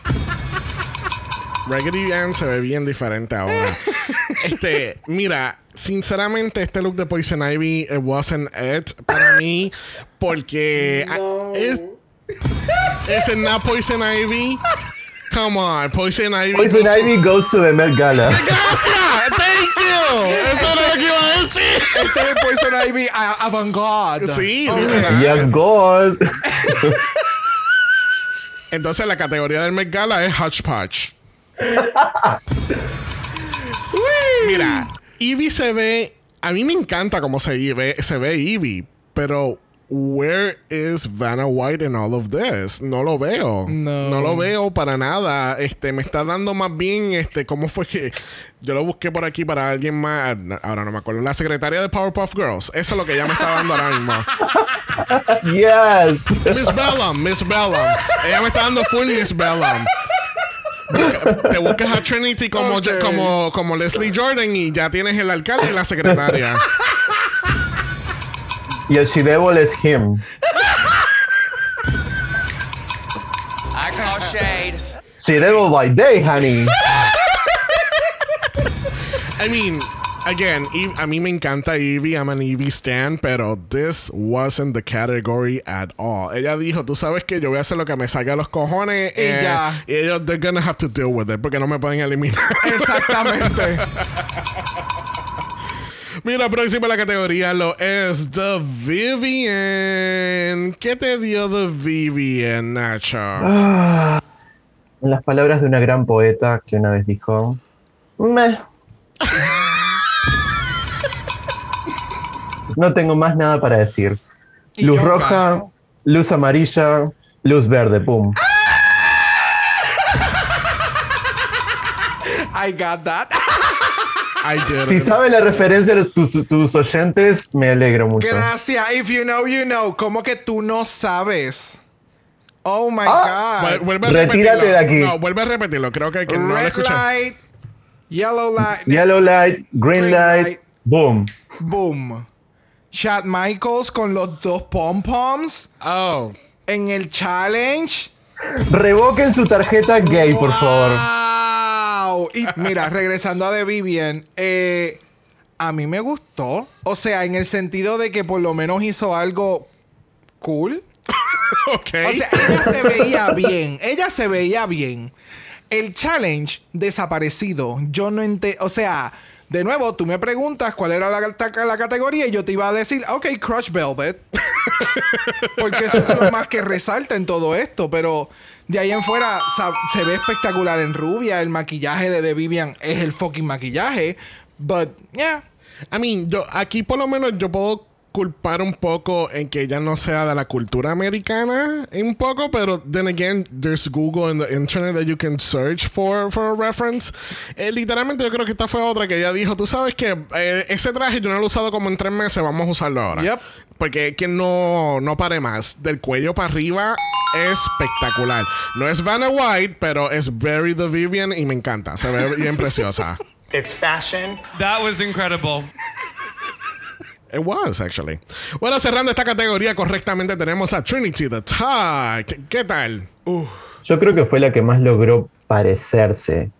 Raggedy Ann se ve bien diferente ahora. este, mira, sinceramente, este look de Poison Ivy it wasn't it para mí. Porque ah, es. ¿Es not Poison Ivy? Come on, Poison Ivy. Poison Ivy goes to the Met Gala. ¡Gracias! ¡Thank you! Eso era lo que iba a decir. Este es Poison Ivy a- avant-garde. Sí, Ok. literal. Yes, God. Entonces la categoría del Met Gala es Hodgepodge. Mira, Eevee se ve. A mí me encanta cómo se ve, se ve Eevee, pero where is Vanna White in all of this? No lo veo. No. No lo veo para nada. Este, me está dando más bien, este, ¿cómo fue que yo lo busqué por aquí para alguien más? Ahora no me acuerdo. La secretaria de Powerpuff Girls. Eso es lo que ella me está dando ahora mismo. Yes. Miss Bellum, Miss Bellum. Ella me está dando full Miss Bellum. Te buscas a Trinity como, como, como Leslie Jordan y ya tienes el alcalde y la secretaria. Y el She Devil es him. I call shade. She Devil by day, honey. I mean, again, Eve- a mí me encanta Evie, I'm an Evie stan, pero this wasn't the category at all. Ella dijo, tú sabes que yo voy a hacer lo que me salga de los cojones Y eh, ya. y ellos, they're gonna have to deal with it porque no me pueden eliminar. Exactamente. Mira, próxima la categoría lo es The Vivian. ¿Qué te dio The Vivian, Nacho? En las palabras de una gran poeta que una vez dijo, Meh. No tengo más nada para decir. Luz roja, luz amarilla, luz verde, pum. I got that. I did Si saben la referencia de tus, tus oyentes, me alegro mucho. Gracias. If you know, you know. ¿Cómo que tú no sabes? Oh my Ah. God. Vuelve a Retírate repetirlo. de aquí. No, vuelve a repetirlo. Creo que, que no lo Red escuché. light, yellow light, Yellow light, green, Green light, light. boom. boom. Chad Michaels con los dos pom-poms Oh. en el challenge. Revoquen su tarjeta gay, por favor. ¡Wow! Y mira, regresando a The Vivian, eh, a mí me gustó. O sea, en el sentido de que por lo menos hizo algo cool. Ok. O sea, ella se veía bien. Ella se veía bien. El challenge desaparecido. Yo no entiendo. O sea, de nuevo, tú me preguntas cuál era la, la- categoría y yo te iba a decir, ok, Crush Velvet. Porque eso es lo más que resalta en todo esto. Pero de ahí en fuera se ve espectacular en rubia. El maquillaje de The Vivian es el fucking maquillaje. But, yeah. I mean, yo, aquí por lo menos yo puedo culpar un poco en que ella no sea de la cultura americana, un poco, pero then again, there's Google and the internet that you can search for, for a reference. Eh, literalmente yo creo que esta fue otra que ella dijo, tú sabes que eh, ese traje yo no lo he usado como en tres meses, vamos a usarlo ahora. Yep. Porque es que no, no pare más. Del cuello para arriba es espectacular. No es Vanna White, pero es Very the Vivian y me encanta. Se ve bien preciosa. It's fashion. That was incredible. It was, actually. Bueno, cerrando esta categoría correctamente, tenemos a Trinity the Tie. ¿Qué, qué tal? Yo creo que fue la que más logró parecerse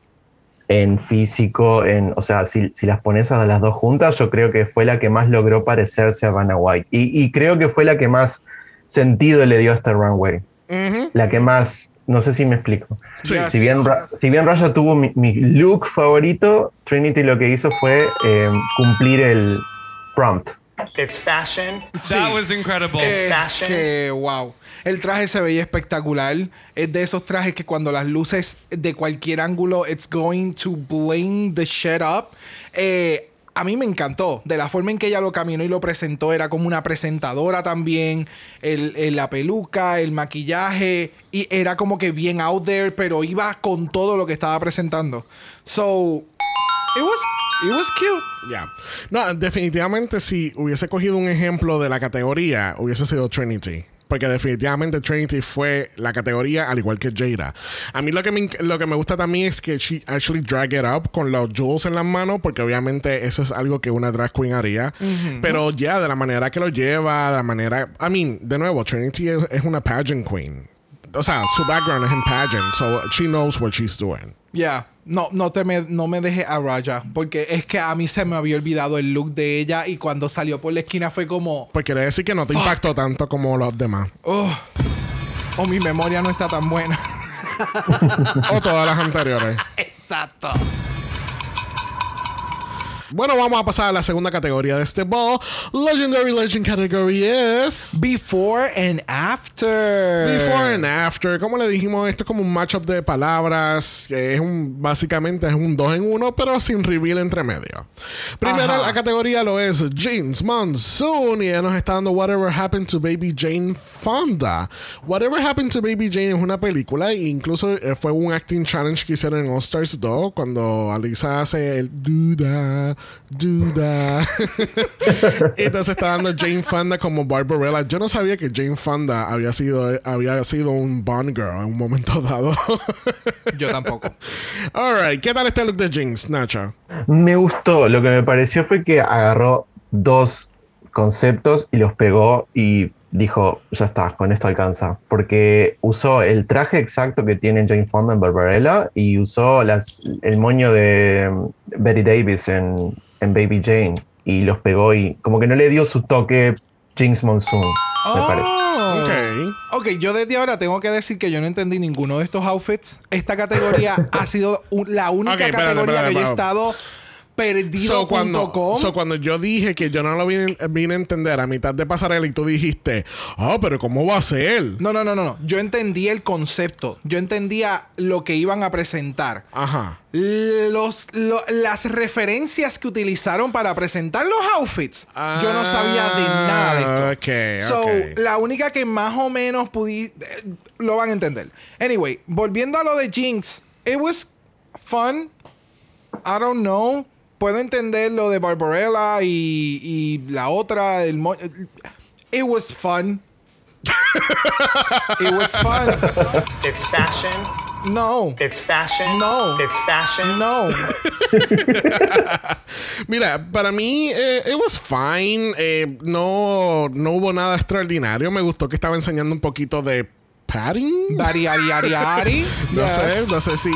en físico, en, o sea, si, si las pones a las dos juntas, yo creo que fue la que más logró parecerse a Vanna White. Y, y creo que fue la que más sentido le dio a este runway. La que más, no sé si me explico. Yes. Si bien, si bien Raya tuvo mi, mi look favorito, Trinity lo que hizo fue eh, cumplir el prompt. It's fashion. That was incredible. Eh, fashion. que, wow. El traje se veía espectacular. Es de esos trajes que cuando las luces de cualquier ángulo, it's going to bling the shit up. Eh, a mí me encantó. De la forma en que ella lo caminó y lo presentó, era como una presentadora también. El, el- la peluca, el maquillaje. Y era como que bien out there, pero iba con todo lo que estaba presentando. So, it was, it was cute. Ya. No, definitivamente si hubiese cogido un ejemplo de la categoría, hubiese sido Trinity. Porque definitivamente Trinity fue la categoría al igual que Jada. A mí lo que, me, lo que me gusta también es que she actually drag it up con los jewels en las manos, porque obviamente eso es algo que una drag queen haría. Pero ya, de la manera que lo lleva, de la manera... I mean, de nuevo, Trinity es, es una pageant queen. O sea, su background es en pageant, so she knows what she's doing. Ya, no, no, te me, no me dejes a raya. Porque es que a mí se me había olvidado el look de ella y cuando salió por la esquina fue como, Pues quiere decir que no te impactó tanto como los demás. oh, oh, mi memoria no está tan buena. o todas las anteriores. Exacto. Bueno, vamos a pasar a la segunda categoría de este ball. Legendary Legend category es. Before and after. Before and after. Como le dijimos, esto es como un matchup de palabras. Que es un. Básicamente es un 2 en 1, pero sin reveal entre medio. Primero, Ajá. la categoría lo es Jeans Monsoon. Y ella nos está dando Whatever Happened to Baby Jane Fonda. Whatever Happened to Baby Jane es una película. E incluso eh, fue un acting challenge que hicieron en All Stars 2. Cuando Alisa hace el duda, duda. Entonces está dando Jane Fonda como Barbarella. Yo no sabía que Jane Fonda había sido, había sido un Bond girl en un momento dado. Yo tampoco. Alright, ¿qué tal este look de Jinx, Nacho? Me gustó. Lo que me pareció fue que agarró dos conceptos y los pegó y dijo, ya está, con esto alcanza. Porque usó el traje exacto que tiene Jane Fonda en Barbarella y usó las, el moño de um, Betty Davis en, en Baby Jane y los pegó y como que no le dio su toque Jinx Monsoon, me parece. Oh. Ok. Ok, yo desde ahora tengo que decir que yo no entendí ninguno de estos outfits. Esta categoría ha sido un- la única categoría espérate, que yo he espérate. Estado So, cuando, perdido.com. so, cuando yo dije que yo no lo vine, vine a entender a mitad de pasarela y tú dijiste, oh, pero ¿cómo va a ser? No, no, no, no, no. Yo entendí el concepto. Yo entendía lo que iban a presentar. Ajá. Los, lo- las referencias que utilizaron para presentar los outfits. yo no sabía de nada de esto. Ah, ok, So, la única que más o menos pudi eh, lo van a entender. Anyway, volviendo a lo de Jinx, it was fun. I don't know. Puedo entender lo de Barbarella y, y la otra, el mo- It was fun. it was fun. It's fashion. No. It's fashion. No. It's fashion. No. Mira, para mí, eh, it was fine. Eh, no, no hubo nada extraordinario. Me gustó que estaba enseñando un poquito de padding. Bari, ari, ari, ari. No Yes. sé, no sé si,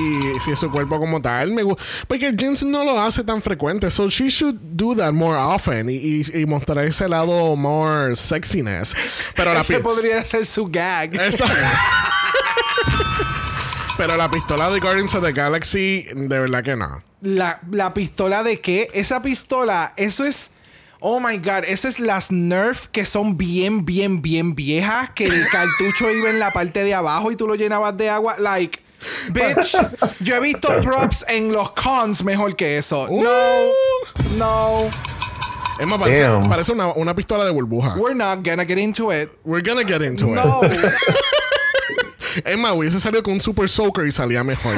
si es su cuerpo como tal. Me porque Jinx no lo hace tan frecuente. So she should do that more often y, y- y mostrar ese lado more sexiness. Pero la, Ese podría ser su gag. Pero la pistola de Guardians of the Galaxy, de verdad que no. La, la pistola de qué? Esa pistola, eso es. Oh my god, esas es las Nerf que son bien, bien, bien viejas. Que el cartucho iba en la parte de abajo y tú lo llenabas de agua. Like, bitch, yo he visto props en los cons mejor que eso. No, no, Es más, parece, parece una, una pistola de burbuja. we're not gonna get into it. We're gonna get into No. it. Es más, hubiese salido con un Super Soaker y salía mejor.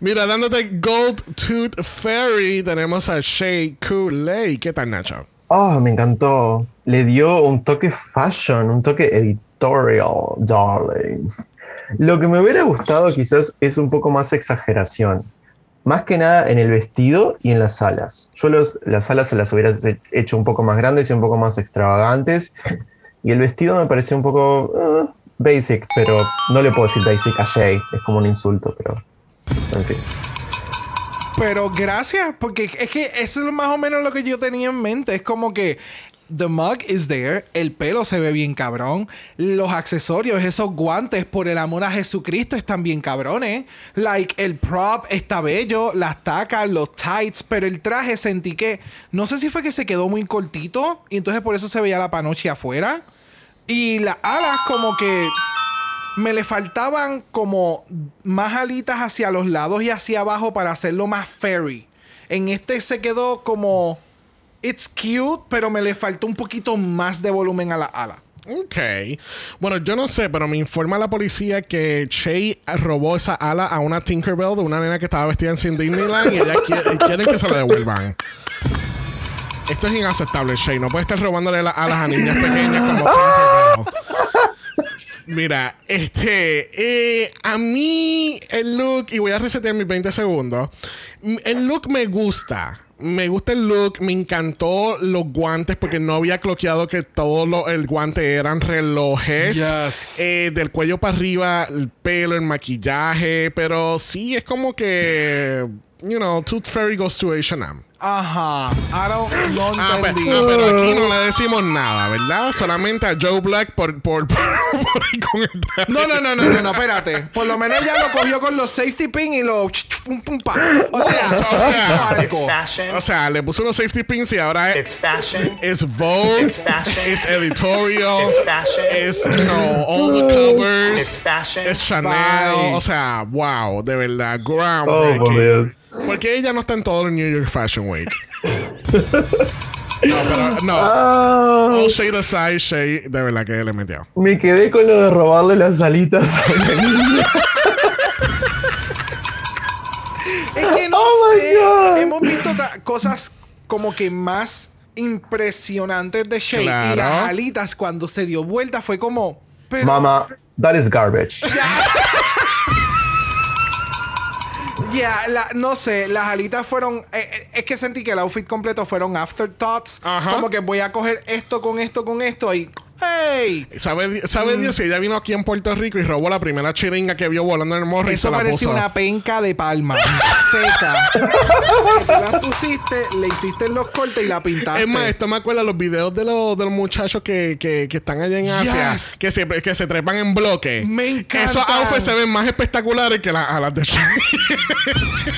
Mira, dándote Gold Tooth Fairy, tenemos a Shay Kool-Aid. ¿Qué tal, Nacho? Oh, me encantó. Le dio un toque fashion, un toque editorial, darling. Lo que me hubiera gustado quizás es un poco más exageración. Más que nada en el vestido y en las alas. Yo las alas se las hubiera he- hecho un poco más grandes y un poco más extravagantes. Y el vestido me pareció un poco eh, basic, pero no le puedo decir basic a Shay. Es como un insulto, pero... Pero gracias, porque es que eso es más o menos lo que yo tenía en mente. Es como que the mug is there, el pelo se ve bien cabrón, los accesorios, esos guantes por el amor a Jesucristo están bien cabrones. Like el prop está bello, las tacas, los tights, pero el traje sentí que no sé si fue que se quedó muy cortito y entonces por eso se veía la panoche afuera. Y las alas como que me le faltaban como más alitas hacia los lados y hacia abajo para hacerlo más fairy. En este se quedó como it's cute, pero me le faltó un poquito más de volumen a la ala. Ok. Bueno, yo no sé, pero me informa la policía que Shay robó esa ala a una Tinkerbell de una nena que estaba vestida en Disneyland y ella quiere, y quieren que se la devuelvan. Esto es inaceptable, Shay. No puede estar robándole las alas a niñas pequeñas como Tinkerbell. Mira, este, eh, a mí el look, y voy a resetear mis 20 segundos, el look me gusta. Me gusta el look, me encantó los guantes porque no había cloqueado que todo lo, el guante eran relojes. Yes. Eh, del cuello para arriba, el pelo, el maquillaje, pero sí es como que, you know, Tooth Fairy goes to H&M. Ajá. I don't, no Ah, entendí. ah, pero aquí no le decimos nada, ¿verdad? Solamente a Joe Black por, por, por, por ir con el traje. No, no, no, no, no, no, espérate. Por lo menos ella lo cogió con los safety pin y lo pum, pum, pa. O sea, O sea, It's algo. fashion. O sea, le puso unos safety pins y ahora It's es, fashion. es Vogue, It's fashion. es editorial, It's fashion. es, you know, all the It's covers, fashion. es Chanel. Bye. O sea, wow, de verdad, Oh, groundbreaking. Dios. Porque ella no está en todo el New York Fashion Week. No, pero no. Ah, All shade aside, Shay, de verdad que le metió. me quedé con lo de robarle las alitas a una niña. Es que no Oh my sé. God. Hemos visto cosas como que más impresionantes de Shay. Y Claro. las alitas, cuando se dio vuelta, fue como. Pero, Mama, that is garbage. Ya, la- no sé, las alitas fueron. eh, eh, es que sentí que el outfit completo fueron afterthoughts. Ajá. Como que voy a coger esto con esto con esto y. ¡Hey! ¿Sabe, sabe Mm. Dios si ella vino aquí en Puerto Rico y robó la primera chiringa que vio volando en el morro y se Eso la parece puso? una penca de palma seca. la pusiste, le hiciste los cortes y la pintaste. Es más, esto me acuerda los videos de los, de los muchachos que, que, que están allá en Asia, Yes. que, se, que se trepan en bloque. Me encantan. Esos outfits se ven más espectaculares que las de Shay.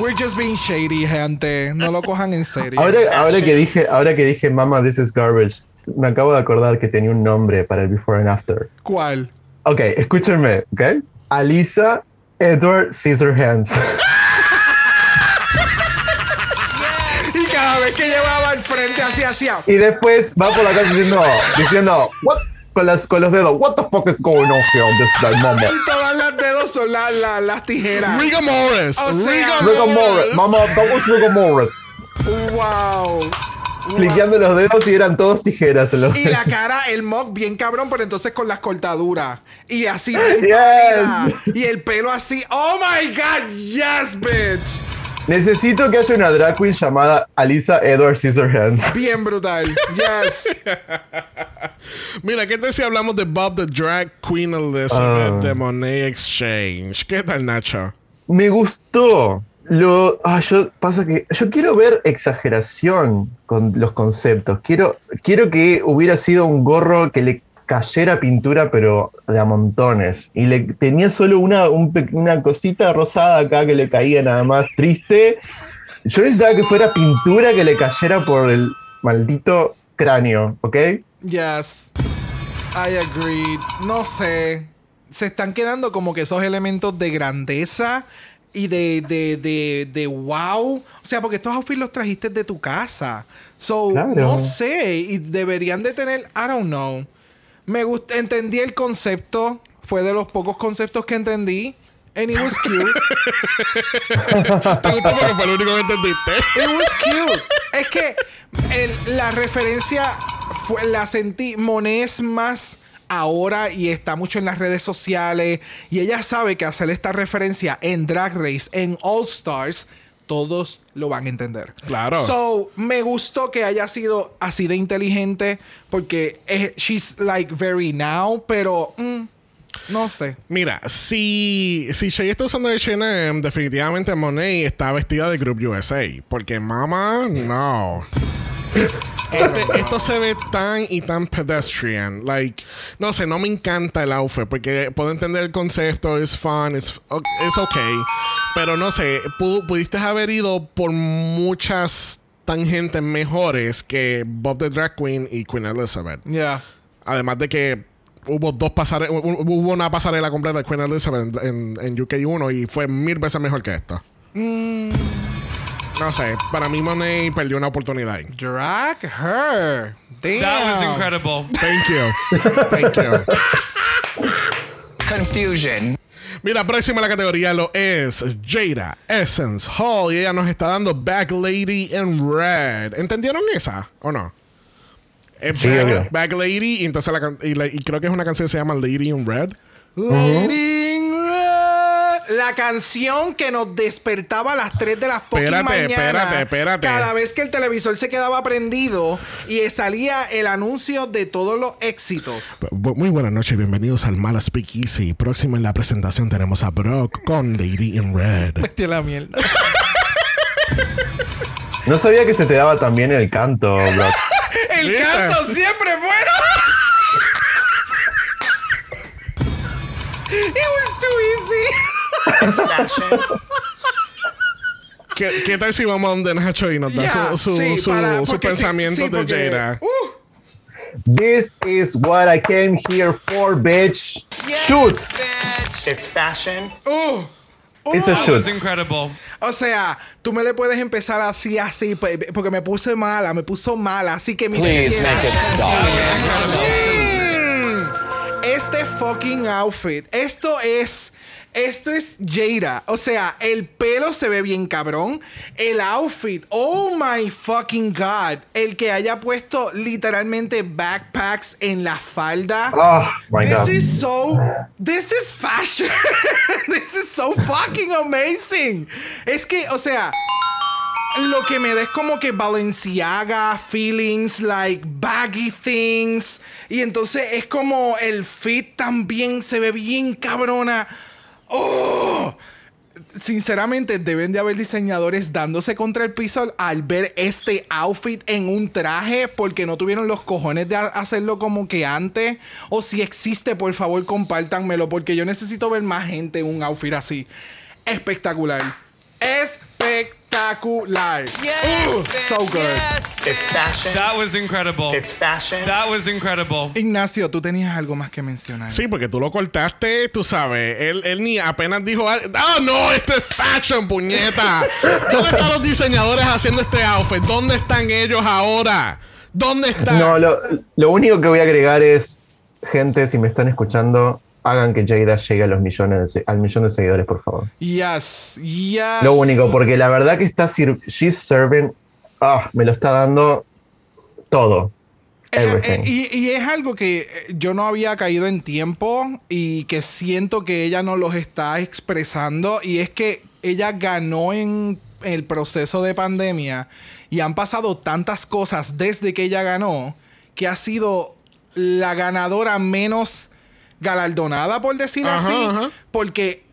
We're just being shady, gente. No lo cojan en serio. Ahora, ahora que dije, ahora que dije Mama, this is garbage, me acabo de acordar que tenía un nombre para el before and after. ¿Cuál? Ok, escúchenme, ¿ok? Alisa Edward Scissorhands. Y cada vez que llevaba al frente hacia hacia. y después va por la calle diciendo, diciendo, what? Con, las, con los dedos, what the fuck is going on here on this day, mama? Y todas las dedos son la- la- las tijeras. Riga Morris. O sea, Riga Rigor Morris, mama, that was Rigor Morris. Wow. Cliqueando los dedos y eran todos tijeras los Y la cara, el mock bien cabrón, pero entonces con las cortaduras. Y así bien Yes. Y el pelo así. Oh my god, yes, bitch. Necesito que haya una drag queen llamada Alisa Edward Scissorhands. Bien brutal. Yes. Mira, ¿qué tal si hablamos de Bob the Drag Queen Elizabeth Ah. de Monet Exchange? ¿Qué tal, Nacho? Me gustó. Lo, ah, yo, pasa que yo quiero ver exageración con los conceptos. Quiero, quiero que hubiera sido un gorro que le cayera pintura, pero de a montones. Y le tenía solo una, una cosita rosada acá que le caía nada más triste. Yo necesitaba que fuera pintura que le cayera por el maldito cráneo, ¿ok? Yes. I agreed. No sé. Se están quedando como que esos elementos de grandeza y de, de, de, de wow. O sea, porque estos outfits los trajiste de tu casa. So, Claro. no sé. Y deberían de tener, I don't know. Me gust entendí el concepto. Fue de los pocos conceptos que entendí. And it was cute. ¿Te gustó porque fue lo único que entendiste? It was cute. Es que el- la referencia fue, la sentí. Monet es más ahora y está mucho en las redes sociales. Y ella sabe que hacer esta referencia en Drag Race, en All Stars, todos lo van a entender. Claro. So, me gustó que haya sido así de inteligente. Porque es- she's like very now, pero mm, no sé. Mira, si, si Shay está usando H&M, definitivamente Monet está vestida de Group USA. Porque Mama, no. Este- esto se ve tan y tan pedestrian. Like, no sé, no me encanta el outfit porque puedo entender el concepto, es fun, es es ok. Pero no sé, pu- pudiste haber ido por muchas tangentes mejores que Bob the Drag Queen y Queen Elizabeth. Yeah. Además de que hubo dos pasarelas, hubo una pasarela completa de Queen Elizabeth en, en, en UK1 y fue mil veces mejor que esto. No sé, para mí Monet perdió una oportunidad. ahí. Drag her. Damn. That was incredible. Thank you. Thank you. Confusion. Mira, próxima a la categoría lo es Jada Essence Hall y ella nos está dando Back Lady in Red. ¿Entendieron esa o no? Es Sí, Back, Lady y entonces la y, la- y creo que es una canción que se llama Lady in Red. Lady in Red. La canción que nos despertaba a las 3 de la fucking Espérate, mañana. espérate, espérate. Cada vez que el televisor se quedaba prendido y salía el anuncio de todos los éxitos. Muy buenas noches, bienvenidos al Mala Speak Easy. Próximo en la presentación tenemos a Brock con Lady in Red. Vete a la mierda. No sabía que se te daba también el canto, bro. El ¿Viste? canto siempre es bueno. It was too easy. It's fashion. ¿Qué, qué tal si vamos a donde Nacho y nos da Ya, su, su, sí, su- para- sus porque sí, pensamientos sí, de porque- Jada? Uh, This is what I came here for, bitch. Shoot. bitch. It's fashion. uh. It's a was shoot. incredible. O sea, tú me le puedes empezar así, así, porque me puse mala, me puso mala, así que mi Please make it stop. Mm. Este fucking outfit, esto es, esto es Jada. O sea, el pelo se ve bien cabrón. El outfit, oh my fucking god. El que haya puesto literalmente backpacks en la falda. Oh my This god. is so. This is fashion. this is so fucking amazing. Es que, o sea. Lo que me da es como que Balenciaga feelings, like baggy things. Y entonces es como el fit también se ve bien cabrona. ¡Oh! Sinceramente, deben de haber diseñadores dándose contra el piso al ver este outfit en un traje porque no tuvieron los cojones de ha- hacerlo como que antes. O si existe, por favor, compártanmelo porque yo necesito ver más gente en un outfit así. Espectacular. Espectacular. Yes, Ooh, bitch. so good. Yes, It's fashion. That was incredible. It's fashion. That was incredible. Ignacio, tú tenías algo más que mencionar. Sí, porque tú lo cortaste, tú sabes. Él, él ni apenas dijo, ¡Ah, no! Esto es fashion, puñeta. ¿Dónde están los diseñadores haciendo este outfit? ¿Dónde están ellos ahora? ¿Dónde están? No, lo, lo único que voy a agregar es, gente, si me están escuchando, hagan que Jada llegue a los millones de al millón de seguidores, por favor. Yes, yes. Lo único, porque la verdad que está sir- she's serving, ah, me lo está dando todo. Eh, Everything. eh, y, y es algo que eh, yo no había caído en tiempo y que siento que ella no los está expresando y es que ella ganó en el proceso de pandemia y han pasado tantas cosas desde que ella ganó que ha sido la ganadora menos galardonada por decirlo Ajá, así ajá. porque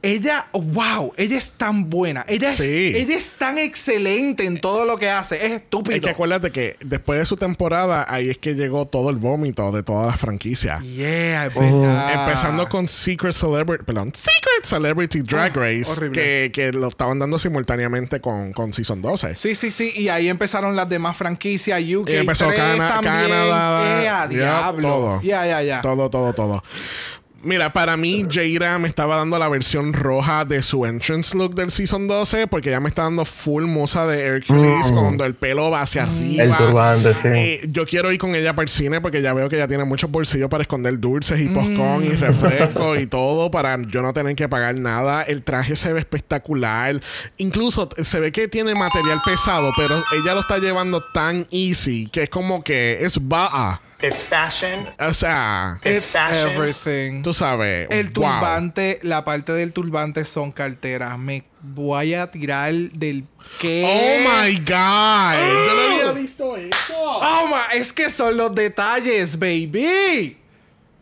ella, wow, ella es tan buena. Ella es, Sí. ella es tan excelente en todo lo que hace. Es estúpido. Es que acuérdate que después de su temporada, ahí es que llegó todo el vómito de todas las franquicias. Yeah, es verdad. Empezando con Secret Celebrity, perdón, Secret Celebrity Drag Oh, Race, que, que lo estaban dando simultáneamente con, con Season 12. Sí, sí, sí. Y ahí empezaron las demás franquicias. UK Y empezó 3 Cana- también. Canadá, Yeah, ya, diablo. todo. Ya, ya, ya. Todo, todo, todo. Mira, para mí, Jaira me estaba dando la versión roja de su entrance look del Season 12 porque ya me está dando full moza de Hercules cuando el pelo va hacia arriba. El turbante, sí. Eh, yo quiero ir con ella para el cine porque ya veo que ya tiene muchos bolsillos para esconder dulces y postcón Mm. y refresco y todo para yo no tener que pagar nada. El traje se ve espectacular. Incluso t- se ve que tiene material pesado, pero ella lo está llevando tan easy que es como que es ba'a. It's fashion. O sea, It's It's fashion. everything. tú sabes. El wow. turbante, la parte del turbante son carteras. Me voy a tirar del que. Oh my god. Yo no había visto eso. Oh my, es que son los detalles, baby.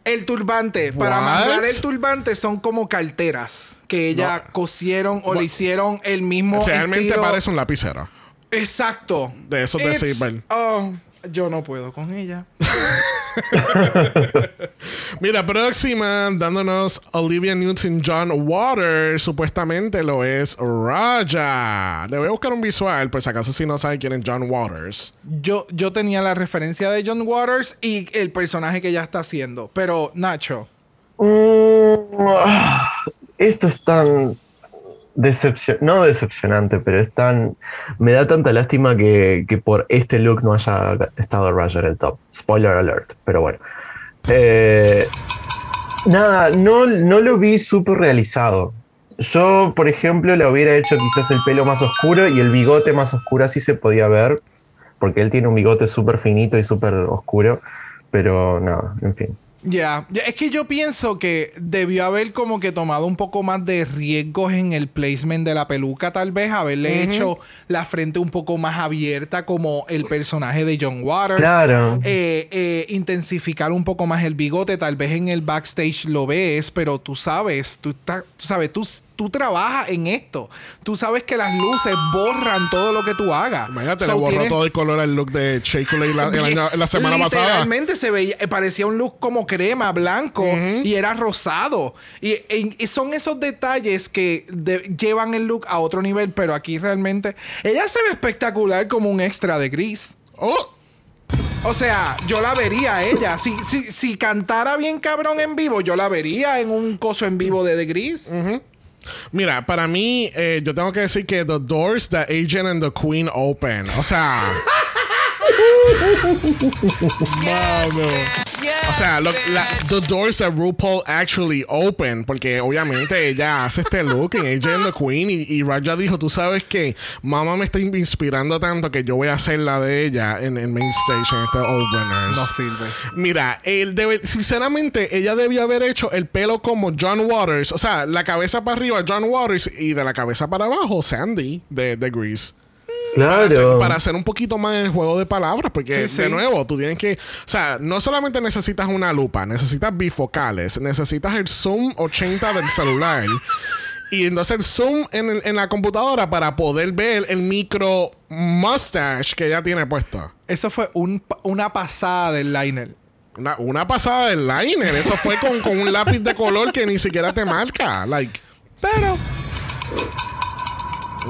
El turbante, para amarrar el turbante son como carteras que ella cosieron o le hicieron el mismo Realmente estilo. parece un lapicero. Exacto. De esos de It's- Silver. Oh, yo no puedo con ella. Mira, próxima, dándonos Olivia Newton-John Waters, supuestamente lo es Raja. Le voy a buscar un visual, por si acaso si no sabe quién es John Waters. Yo, yo tenía la referencia de John Waters y el personaje que ella está haciendo. Pero, Nacho, Mm, ah, esto es tan decepcionante, no decepcionante, pero es tan... Me da tanta lástima que, que por este look no haya estado Roger el top. Spoiler alert, pero bueno. Eh, nada, no, no lo vi súper realizado. Yo, por ejemplo, le hubiera hecho quizás el pelo más oscuro y el bigote más oscuro, así se podía ver, porque él tiene un bigote súper finito y súper oscuro, pero nada, en fin. Ya, Ya, es que yo pienso que debió haber como que tomado un poco más de riesgos en el placement de la peluca, tal vez haberle hecho la frente un poco más abierta como el personaje de John Waters. Claro. Eh, eh, intensificar un poco más el bigote, tal vez en el backstage lo ves, pero tú sabes, tú, estás- tú sabes, tú, tú trabajas en esto. Tú sabes que las luces borran todo lo que tú hagas. Imagínate, So, le borró tienes- todo el color al look de Coulee la, la semana pasada. Literalmente se veía, eh, parecía un look como crema, blanco y era rosado. Y, y- y son esos detalles que de- llevan el look a otro nivel, pero aquí realmente ella se ve espectacular como un extra de gris. Oh, O sea, yo la vería a ella. Si, si, si cantara bien cabrón en vivo, yo la vería en un coso en vivo de The Gris. Mira, para mí, eh, yo tengo que decir que The Doors, The Agent and the Queen Open. O sea. Mano. O sea, lo- la- The Doors that RuPaul actually open. Porque obviamente ella hace este look en Agent and the Queen. Y, y Raja dijo: Tú sabes que mamá me está inspirando tanto que yo voy a hacer la de ella en el main stage en este Openers. No sirve. Mira, él debe, sinceramente, ella debió haber hecho el pelo como John Waters. O sea, la cabeza para arriba, John Waters, y de la cabeza para abajo, Sandy, de, de Grease. Para hacer, Claro. para hacer un poquito más el juego de palabras, porque Sí, de nuevo, tú tienes que. O sea, no solamente necesitas una lupa, necesitas bifocales, necesitas el zoom 80 del celular. Y entonces el zoom en, el- en la computadora para poder ver el micro mustache que ella tiene puesto. Eso fue un una pasada del liner. Una, una pasada del liner. Eso fue con, con un lápiz de color que ni siquiera te marca. Like, Pero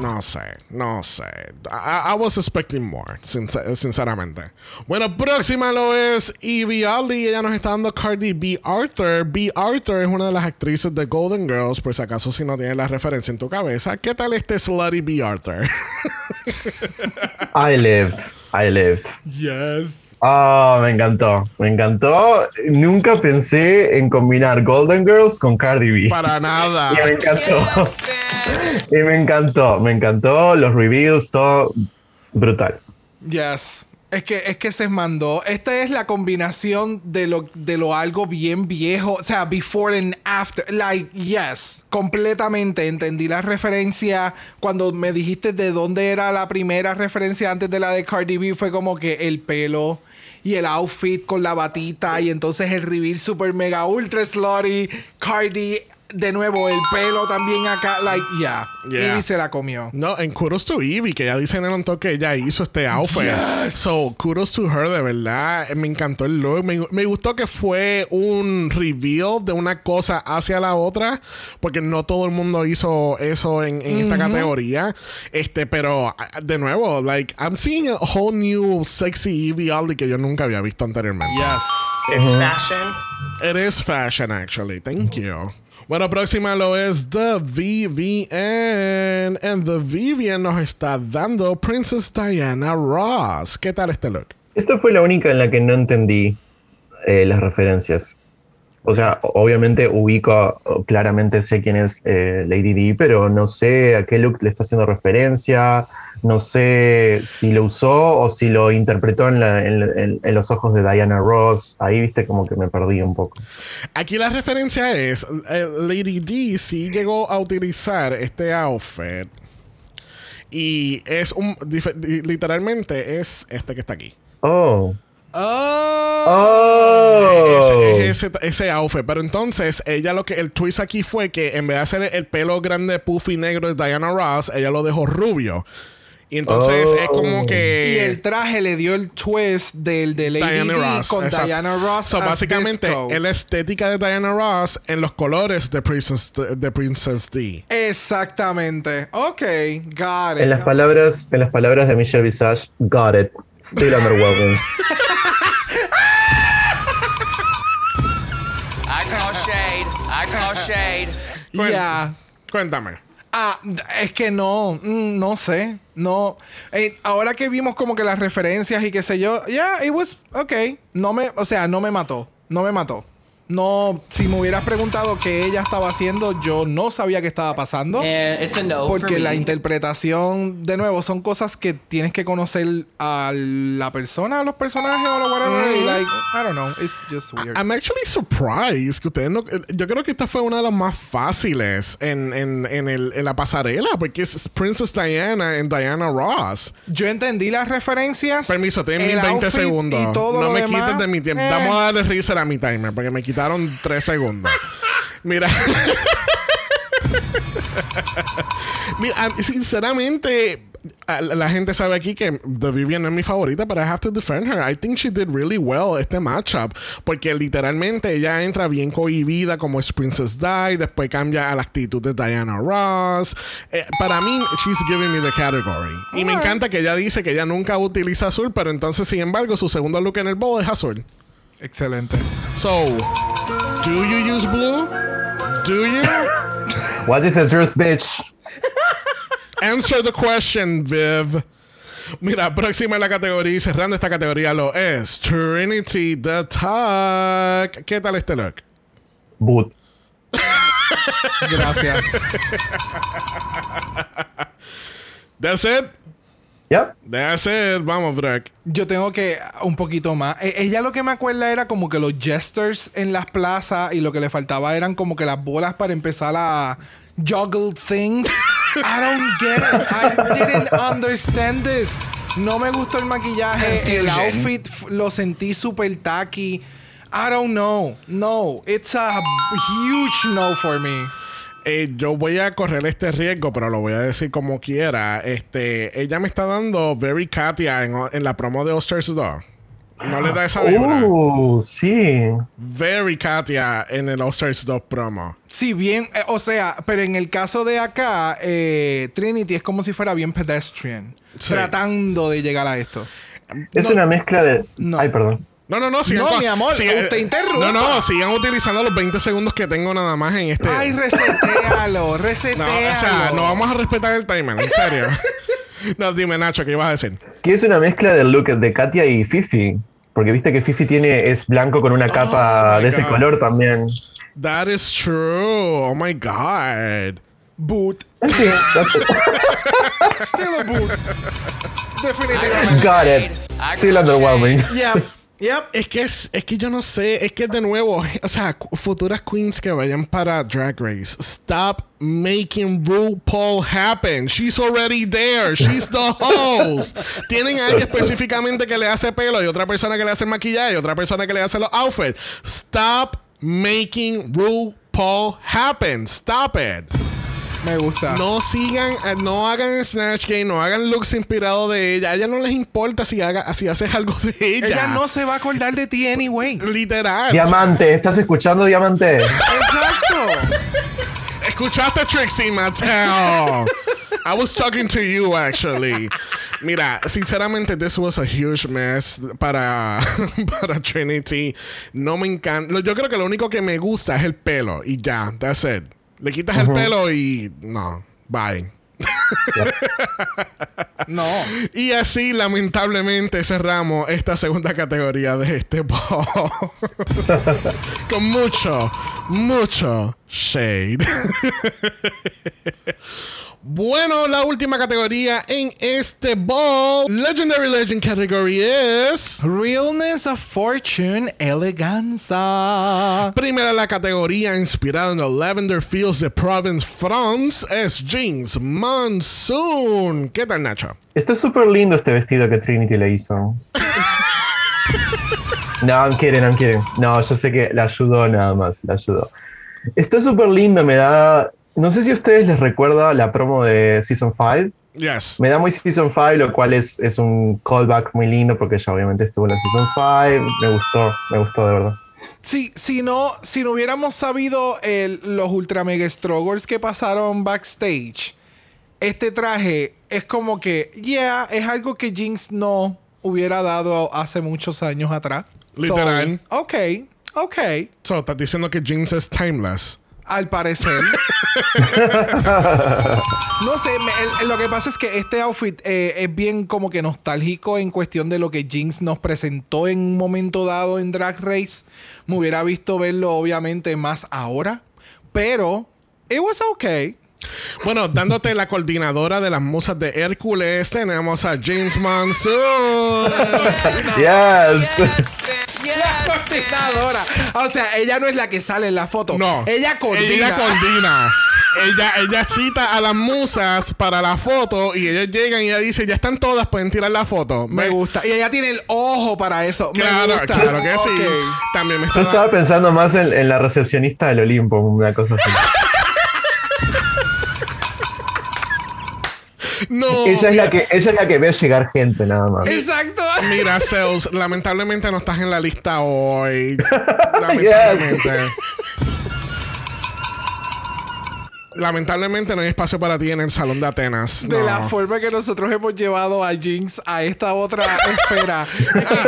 no sé, no sé. I, I was expecting more, sincer- sinceramente. Bueno, próxima lo es Evie Ali. Ella nos está dando Cardi B. Arthur. B. Arthur es una de las actrices de Golden Girls. Por si acaso, si no tienes la referencia en tu cabeza, ¿qué tal este Slutty B. Arthur? I lived. I lived. yes. Ah, me encantó. Me encantó. Nunca pensé en combinar Golden Girls con Cardi B. Para nada. Y me encantó. y me encantó. Me encantó. Los reviews, todo brutal. Yes. Es que, es que se mandó. Esta es la combinación de lo, de lo algo bien viejo. O sea, before and after. Like, yes. Completamente. Entendí la referencia. Cuando me dijiste de dónde era la primera referencia antes de la de Cardi B, fue como que el pelo y el outfit con la batita. Y entonces el reveal super mega ultra slutty. Cardi. De nuevo, el pelo también acá. Like, yeah. Yeah. Ivy se la comió. No, en kudos to Evie, que ella dice en el on que ella hizo este outfit. So, kudos to her, de verdad. Eh, Me encantó el look. Me, me gustó que fue un reveal de una cosa hacia la otra, porque no todo el mundo hizo eso en, en esta categoría. Este, pero ah, de nuevo, like, I'm seeing a whole new sexy Evie Aldi que yo nunca había visto anteriormente. Yes. It's fashion. It is fashion, actually. Thank you. Bueno, próxima lo es The VVN. And The VVN nos está dando Princess Diana Ross. ¿Qué tal este look? Esta fue la única en la que no entendí eh, las referencias. O sea, obviamente ubico, claramente sé quién es eh, Lady D, pero no sé a qué look le está haciendo referencia, no sé si lo usó o si lo interpretó en, la- en- en- en los ojos de Diana Ross. Ahí viste como que me perdí un poco. Aquí la referencia es eh, Lady D sí llegó a utilizar este outfit. Y es un. Literalmente es este que está aquí. Oh. Oh. Oh. Es, es ese, ese outfit. Pero entonces, ella lo que. El twist aquí fue que en vez de hacer el pelo grande, puffy negro de Diana Ross, ella lo dejó rubio. Y entonces Oh. es como que. Y el traje le dio el twist del de Lady Diana D Ross. con exacto. Diana Ross. So, as básicamente, es la estética de Diana Ross en los colores de Princess, de Princess D. Exactamente. Ok, got En it. las palabras, en las palabras de Michelle Visage, got it. Still underwhelming. I call shade. I call shade. Ya. Cuéntame. Ah, es que no, mm, no sé, no. Eh, ahora que vimos como que las referencias y qué sé yo, yeah, it was okay. No me, o sea, no me mató, no me mató. No, si me hubieras preguntado qué ella estaba haciendo, yo no sabía qué estaba pasando. A no for Porque me. la interpretación, de nuevo, son cosas que tienes que conocer a la persona, a los personajes o lo whatever. y like, I don't know, it's just weird. I'm actually surprised que ustedes no. Yo creo que esta fue una de las más fáciles en, en, en, el, en la pasarela, porque es Princess Diana en Diana Ross. Yo entendí las referencias. Permiso, tengo mis el 20 outfit segundos. Y todo no lo me demás, quites de mi tiempo. eh. Vamos a darle reset a mi timer porque me quitaron 3 segundos. Mira. Mira, sinceramente, la gente sabe aquí que The Vivian no es mi favorita, pero I have to defend her. I think she did really well este matchup. Porque literalmente ella entra bien cohibida como es Princess Di, después cambia a la actitud de Diana Ross. Eh, para mí, she's giving me the category. Y me encanta que ella dice que ella nunca utiliza azul, pero entonces, sin embargo, su segundo look en el bowl es azul. Excelente. So, do you use blue? Do you? What is the truth, bitch? Answer the question, Viv. Mira, próxima en la categoría y cerrando esta categoría lo es Trinity the Tuck. ¿Qué tal este look? Boot. Gracias. That's it. Yep. That's it. Vamos. Yo tengo que un poquito más. E- ella lo que me acuerda era como que los jesters en las plazas y lo que le faltaba eran como que las bolas para empezar a juggle things. I don't get it. I didn't understand this. No me gustó el maquillaje, el outfit lo sentí super tacky. I don't know. No, it's a huge no for me. Eh, yo voy a correr este riesgo, pero lo voy a decir como quiera. Este, ella me está dando Very Katia en, en la promo de Osters 2. No le da esa vibra. Uh, sí. Very Katia en el Osters 2 promo. Sí, bien, eh, o sea, pero en el caso de acá, eh, Trinity es como si fuera bien pedestrian, Sí. tratando de llegar a esto. Es No. una mezcla de. No. Ay, perdón. No, no, no. sigan No, con- mi amor, sigan- usted interrumpa. No, no, sigan utilizando los 20 segundos que tengo nada más en este. Ay, resetealo, no, resetealo. o sea, no vamos a respetar el timer, en serio. no, dime, Nacho, ¿qué ibas a decir? Que es una mezcla del look de Katia y Fifi. Porque viste que Fifi tiene, es blanco con una capa my de ese God. color también. That is true. Oh my God. Boot. Still a boot. Definitivamente. Got it. Still underwhelming. Yep. Yep. Es que es, es que yo no sé, es que de nuevo, o sea, futuras queens que vayan para Drag Race, stop making RuPaul happen. She's already there. She's the host. Tienen a alguien específicamente que le hace pelo y otra persona que le hace maquillaje y otra persona que le hace los outfits. Stop making RuPaul happen. Stop it. Me gusta. No sigan, eh, no hagan Snatch Game, no hagan looks inspirados de ella. A ella no les importa si, haga, si haces algo de ella. Ella no se va a acordar de ti anyway. Literal. Diamante, ¿estás escuchando Diamante? Exacto. Escuchaste Trixie Mattel. I was talking to you actually. Mira, sinceramente, this was a huge mess para, para Trinity. No me encanta. Yo creo que lo único que me gusta es el pelo y ya, that's it. Le quitas el pelo y no, bye. No. Y así, lamentablemente, cerramos esta segunda categoría de este. Con mucho, mucho shade. bueno, la última categoría en este ball, Legendary Legend category es... Realness of Fortune, eleganza. Primera la categoría inspirada en el Lavender Fields de Province, France, es Jeans Monsoon. ¿Qué tal, Nacho? Está súper lindo este vestido que Trinity le hizo. No, I'm kidding, I'm kidding. No, yo sé que la ayudó nada más, la ayudó. Está súper lindo, me da... No sé si a ustedes les recuerda la promo de Season 5. Yes. Me da muy Season 5, lo cual es, es un callback muy lindo porque ella obviamente estuvo en la Season 5. Me gustó, me gustó de verdad. Sí, si no, si no hubiéramos sabido el- los ultra mega struggles que pasaron backstage, este traje es como que, yeah, es algo que Jinx no hubiera dado hace muchos años atrás. Literal. So, ok, ok. So, estás diciendo que Jeans es timeless. Al parecer. no sé, me- el- lo que pasa es que este outfit eh, es bien como que nostálgico en cuestión de lo que Jinx nos presentó en un momento dado en Drag Race. Me hubiera visto verlo obviamente más ahora, pero it was okay. Bueno, dándote la coordinadora de las musas de Hércules, tenemos a James Monsoon. Yes. Coordinadora. O sea, ella no es la que sale en la foto. No. Ella coordina. Ella coordina. ella, ella cita a las musas para la foto y ellos llegan y ella dice, ya están todas, pueden tirar la foto. Me gusta. Y ella tiene el ojo para eso. Me Claro, gusta. claro que sí. También me Yo estaba pensando más en, en la recepcionista del Olimpo, una cosa así. No. ella, es la que, ella es la que ve llegar gente, nada más. Exacto. Mira, Zeus, lamentablemente no estás en la lista hoy. Lamentablemente. Lamentablemente no hay espacio para ti en el salón de Atenas. De No. la forma que nosotros hemos llevado a Jinx a esta otra esfera.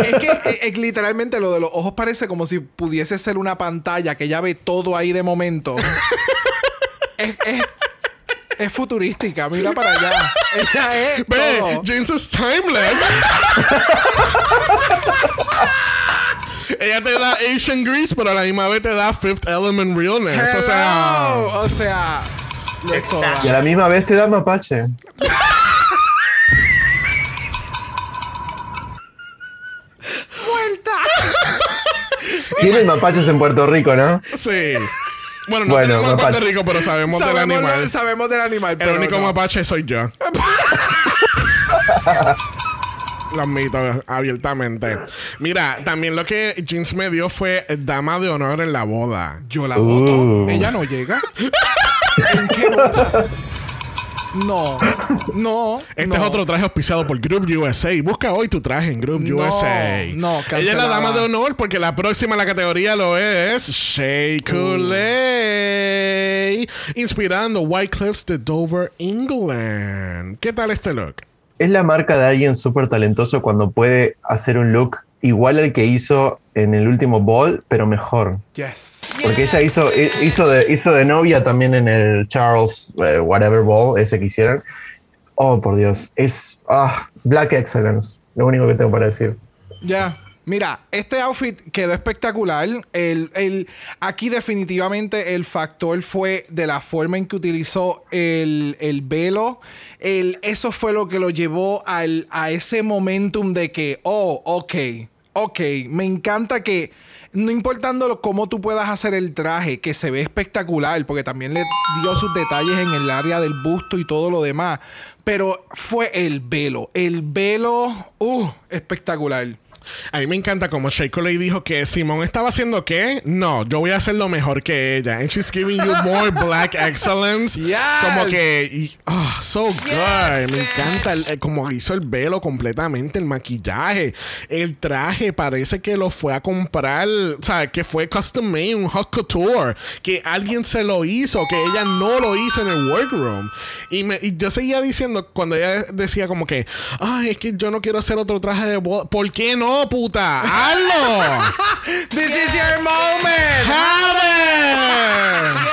es que, es que, eh, eh, literalmente lo de los ojos parece como si pudiese ser una pantalla que ella ve todo ahí de momento. es, es, futurística. Mira para allá. Ella es Ve, todo. James is timeless. Ella te da Asian Grease, pero a la misma vez te da Fifth Element Realness. O sea. O sea, toda. Y a la misma vez te da mapache. Tienen mapaches en Puerto Rico, ¿no? sí. Bueno, no Bueno, tenemos mapache. Rico, pero sabemos, del animal. sabemos del animal. El pero único no. mapache soy yo. Lo admito abiertamente. Mira, también lo que Jeans me dio fue dama de honor en la boda. Yo la voto. Uh. Ella no llega. ¿En qué boda? No. No. Este no. es otro traje auspiciado por Group USA. Busca hoy tu traje en Group No, USA. no, Ella es la cancelada. dama de honor porque la próxima en la categoría lo es Shea Coulee. Inspirando White Cliffs de Dover, England. ¿Qué tal este look? Es la marca de alguien súper talentoso cuando puede hacer un look igual al que hizo en el último ball, pero mejor. Yes. Porque ella hizo, hi- hizo, de, hizo de novia también en el Charles eh, Whatever Ball, ese que hicieron. Oh, por Dios. Es ah, Black Excellence. Lo único que tengo para decir. Ya. Mira, este outfit quedó espectacular. El, el- aquí definitivamente el factor fue de la forma en que utilizó el, el velo. El, eso fue lo que lo llevó al, a ese momentum de que, oh, ok, ok, me encanta que, no importando cómo tú puedas hacer el traje, que se ve espectacular, porque también le dio sus detalles en el área del busto y todo lo demás, pero fue el velo. El velo, uh, espectacular. A mí me encanta como Shea Coulee dijo que Simón estaba haciendo qué. No, yo voy a hacerlo mejor que ella. And she's giving you more black excellence. Yes. Como que, y- ah, so good. Me encanta el- el- como hizo el velo completamente, el maquillaje, el traje. Parece que lo fue a comprar, o sea, que fue custom made, un hot couture. Que alguien se lo hizo, que ella no lo hizo en el workroom. Y, me, y yo seguía diciendo, cuando ella decía como que, ay, es que yo no quiero hacer otro traje de boda. ¿Por qué no, puta? ¡Hazlo! This is your moment. ¡Have it!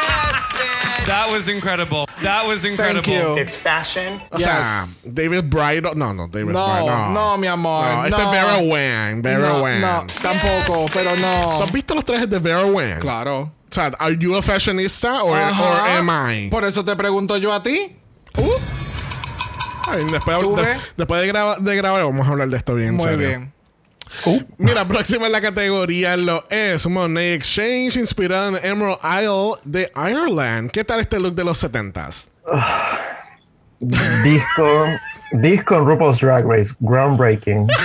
That was incredible. That was incredible. Thank you. It's fashion. O sea, David Bridal. No, no, David No, Bridal. no, mi amor, No, este no. es Vera Wang. Vera no, Wang. no, tampoco, pero ¿Tú no. has visto los trajes de Vera Wang? Claro. O sea, ¿are you a fashionista or, Ajá. or am I? Por eso te pregunto yo a ti. Ay, después, ¿Tú de- después de, graba- de grabar vamos a hablar de esto bien. Muy serio. bien. Mira, próxima en la categoría lo es Monet Exchange inspirado en Emerald Isle de Ireland. ¿Qué tal este look de los 70s? Disco, disco en RuPaul's Drag Race, groundbreaking.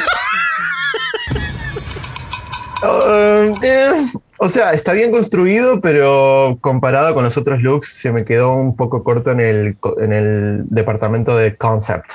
Uh, eh, o sea, está bien construido, pero comparado con los otros looks, se me quedó un poco corto en el, en el departamento de concept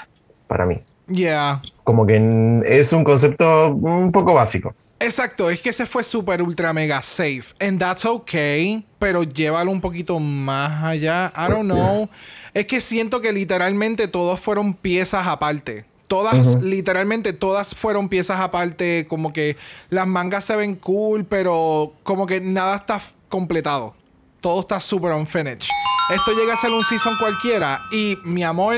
para mí. Yeah. Como que es un concepto un poco básico. Exacto, es que se fue súper ultra mega safe. And that's okay. Pero llévalo un poquito más allá. I don't know. Es que siento que literalmente todos fueron piezas aparte. Todas, literalmente todas fueron piezas aparte. Como que las mangas se ven cool, pero como que nada está completado. todo está super unfinished. Esto llega a ser un season cualquiera y mi amor,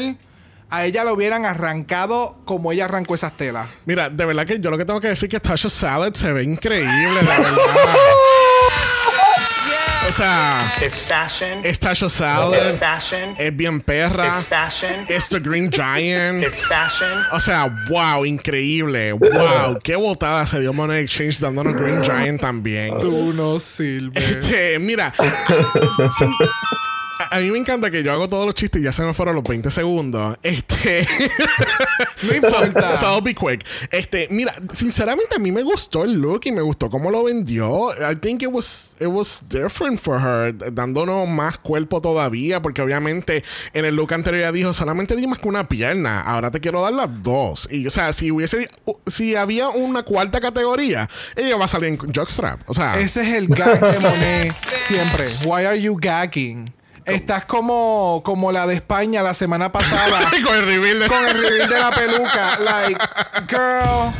a ella lo hubieran arrancado como ella arrancó esas telas. Mira, de verdad que yo lo que tengo que decir es que Tasha Salad se ve increíble, de verdad. O sea, It's fashion. es Tasha It's Salad, fashion. es bien perra, It's fashion. es The Green Giant. It's fashion. O sea, wow, increíble. Wow, qué botada se dio Money Exchange dándonos Green Giant también. Tú no sirves. Este, mira, sí, a, a mí me encanta que yo hago todos los chistes y ya se me fueron los 20 segundos. Este, No importa. so, so I'll be quick. Este, mira, sinceramente a mí me gustó el look y me gustó cómo lo vendió. I think it was it was different for her, dándonos más cuerpo todavía, porque obviamente en el look anterior ella dijo solamente di más que una pierna. Ahora te quiero dar las dos. Y o sea, si hubiese si había una cuarta categoría, ella va a salir en jockstrap. O sea, Ese es el gag de Monet siempre. Why are you gagging? Estás como, como la de España la semana pasada. con el reveal de- con el reveal de la peluca. Like, girl.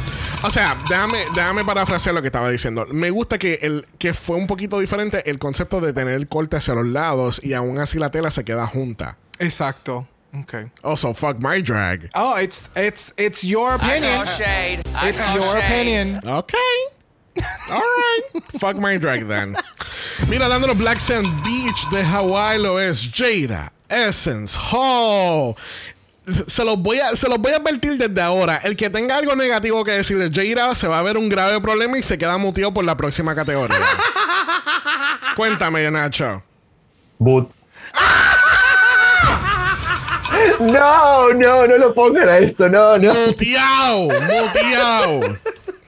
O sea, déjame, déjame parafrasear lo que estaba diciendo. Me gusta que, el, que fue un poquito diferente el concepto de tener el corte hacia los lados y aún así la tela se queda junta. Exacto. Okay. Also, fuck my drag. Oh, it's it's it's your I opinion. call shade. I It's call your shade. opinion. Alright. fuck my drag then. Mira, dándonos Black Sand Beach de Hawaii lo es Jada Essence Hall. Se los, voy a, se los voy a advertir desde ahora. El que tenga algo negativo que decir de Jada se va a ver un grave problema y se queda muteado por la próxima categoría. Cuéntame, Nacho. Boot. No, no, no lo pongan a esto, no, no. Muteado, muteado.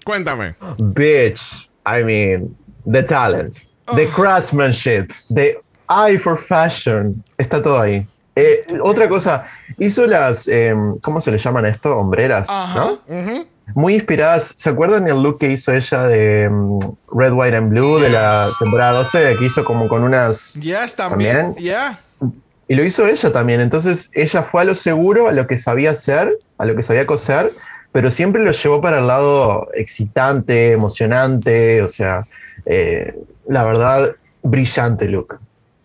Cuéntame. Bitch. I mean, the talent, the Oh. craftsmanship, the eye for fashion. Está todo ahí. Eh, otra cosa, hizo las, em, ¿cómo se le llaman esto? Hombreras, ¿no? Muy inspiradas. ¿Se acuerdan el look que hizo ella de em, Red, White and Blue de la temporada 12? Que hizo como con unas Yes, también. También. Yeah. Y lo hizo ella también. Entonces ella fue a lo seguro, a lo que sabía hacer, a lo que sabía coser, pero siempre lo llevó para el lado excitante, emocionante. O sea, eh, la verdad, brillante look.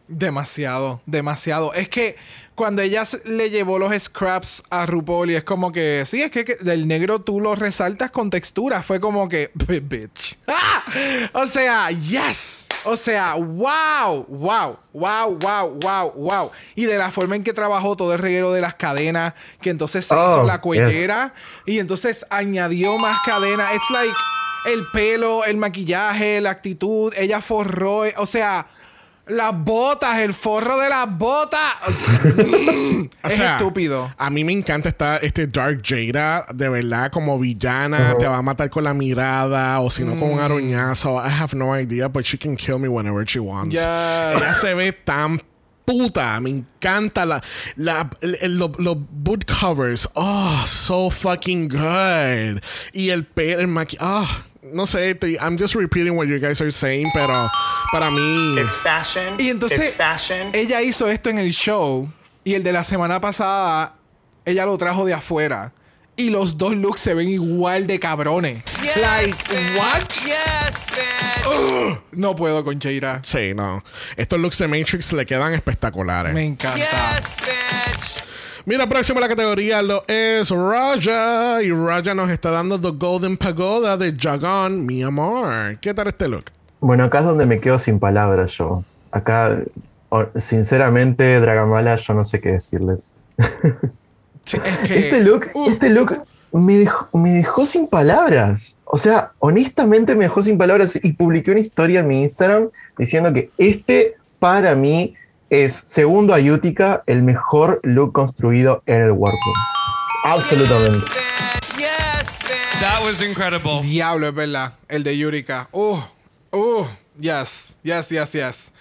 Demasiado, demasiado. Es que cuando ella le llevó los scraps a RuPaul y es como que, sí, es que, que del negro tú lo resaltas con textura. Fue como que, "B- bitch. ¡Ah! O sea, yes. O sea, wow, wow, wow, wow, wow, wow. Y de la forma en que trabajó todo el reguero de las cadenas, que entonces se Oh, hizo la yes. cuellera y entonces añadió más cadena. It's like el pelo, el maquillaje, la actitud, ella forró, o sea, las botas, el forro de las botas. O es sea, estúpido. A mí me encanta esta, este Dark Jada, de verdad, como villana, te va a matar con la mirada o si no con un Mm. aruñazo. I have no idea, but she can kill me whenever she wants. Yes. Ella se ve tan puta. Me encanta la, la, los boot covers. Oh, so fucking good. Y el pelo, el maquillaje. Ah, no sé, estoy- I'm just repeating what you guys are saying, pero para mí. It's fashion. Y entonces It's fashion. ella hizo esto en el show y el de la semana pasada ella lo trajo de afuera. Y los dos looks se ven igual de cabrones. Yes, like, bitch. what? Yes, bitch. No puedo con Cheira. Sí, no. Estos looks de Matrix le quedan espectaculares. Me encanta. Yes, bitch. Mira, próximo a la categoría lo es Raja. Y Raja nos está dando The Golden Pagoda de Jagan, mi amor. ¿Qué tal este look? Bueno, acá es donde me quedo sin palabras yo. Acá, sinceramente, Dragamala, yo no sé qué decirles. Sí, es que- Este look, Uh, este look me dejó, me dejó sin palabras. O sea, honestamente me dejó sin palabras y publiqué una historia en mi Instagram diciendo que este, para mí, es, segundo a Utica, el mejor look construido en el workroom. Absolutamente. Yes, bitch. That was incredible. Diablo, es verdad. El de Yurika. Uh, uh, yes, yes, yes, yes.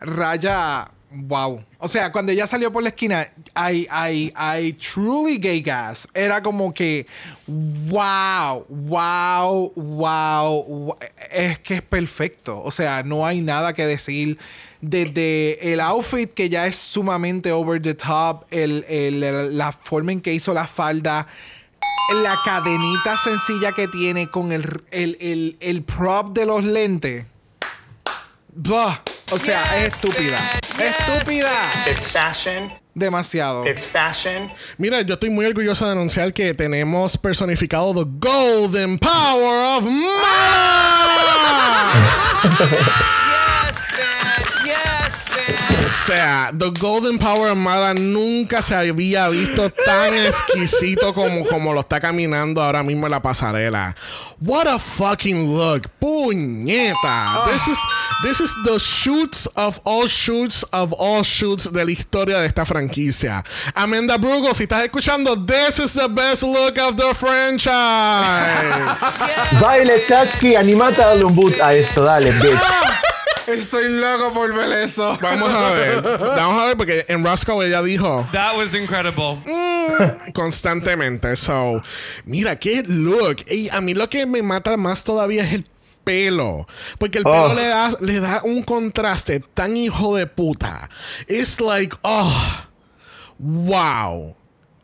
Raya, wow. O sea, cuando ella salió por la esquina, I, I, I truly gay gas. Era como que, wow, wow, wow, wow. Es que es perfecto. O sea, no hay nada que decir. Desde el outfit que ya es sumamente over the top, el, el- la forma en que hizo la falda, la cadenita sencilla que tiene con el, el, el, el prop de los lentes. Blah. O sea, es estúpida. Estúpida. It's fashion. Demasiado. It's fashion. Mira, yo estoy muy orgulloso de anunciar que tenemos personificado the golden power of Mala. sea, The Golden Power Armada nunca se había visto tan exquisito como, como lo está caminando ahora mismo en la pasarela. What a fucking look. Puñeta. This is, this is the shoots of all shoots of all shoots de la historia de esta franquicia. Amanda Brugo, si estás escuchando, this is the best look of the franchise. Baile, Chatsky, animate a darle un boot a esto, dale, bitch. Estoy loco por ver eso. Vamos a ver. Vamos a ver porque en Roscoe ella dijo. That was incredible. constantemente. So, mira, qué look. Y a mí lo que me mata más todavía es el pelo. Porque el pelo Oh. le, da, le da un contraste tan hijo de puta. It's like, oh, wow.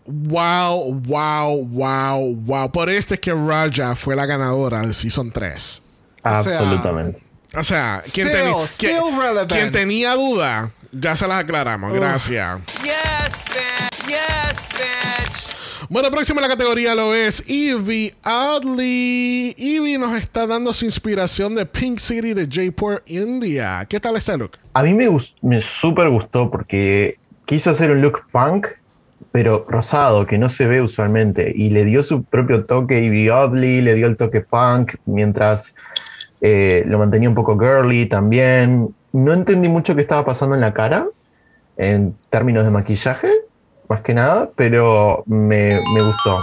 Wow, wow, wow, wow. Por esto es que Raja fue la ganadora de Season 3. Absolutamente. O sea, quien, Still, teni- still quien- relevant. quien tenía duda, ya se las aclaramos. Gracias. Yes, bitch. Yes, bitch. Bueno, próximo en la categoría lo es Evie Oddly. Evie nos está dando su inspiración de Pink City de Jaipur, India. ¿Qué tal este look? A mí me, me súper gustó porque quiso hacer un look punk, pero rosado, que no se ve usualmente. Y le dio su propio toque Ivy Oddly, le dio el toque punk, mientras eh, lo mantenía un poco girly también. No entendí mucho qué estaba pasando en la cara, en términos de maquillaje, más que nada, pero me, me gustó.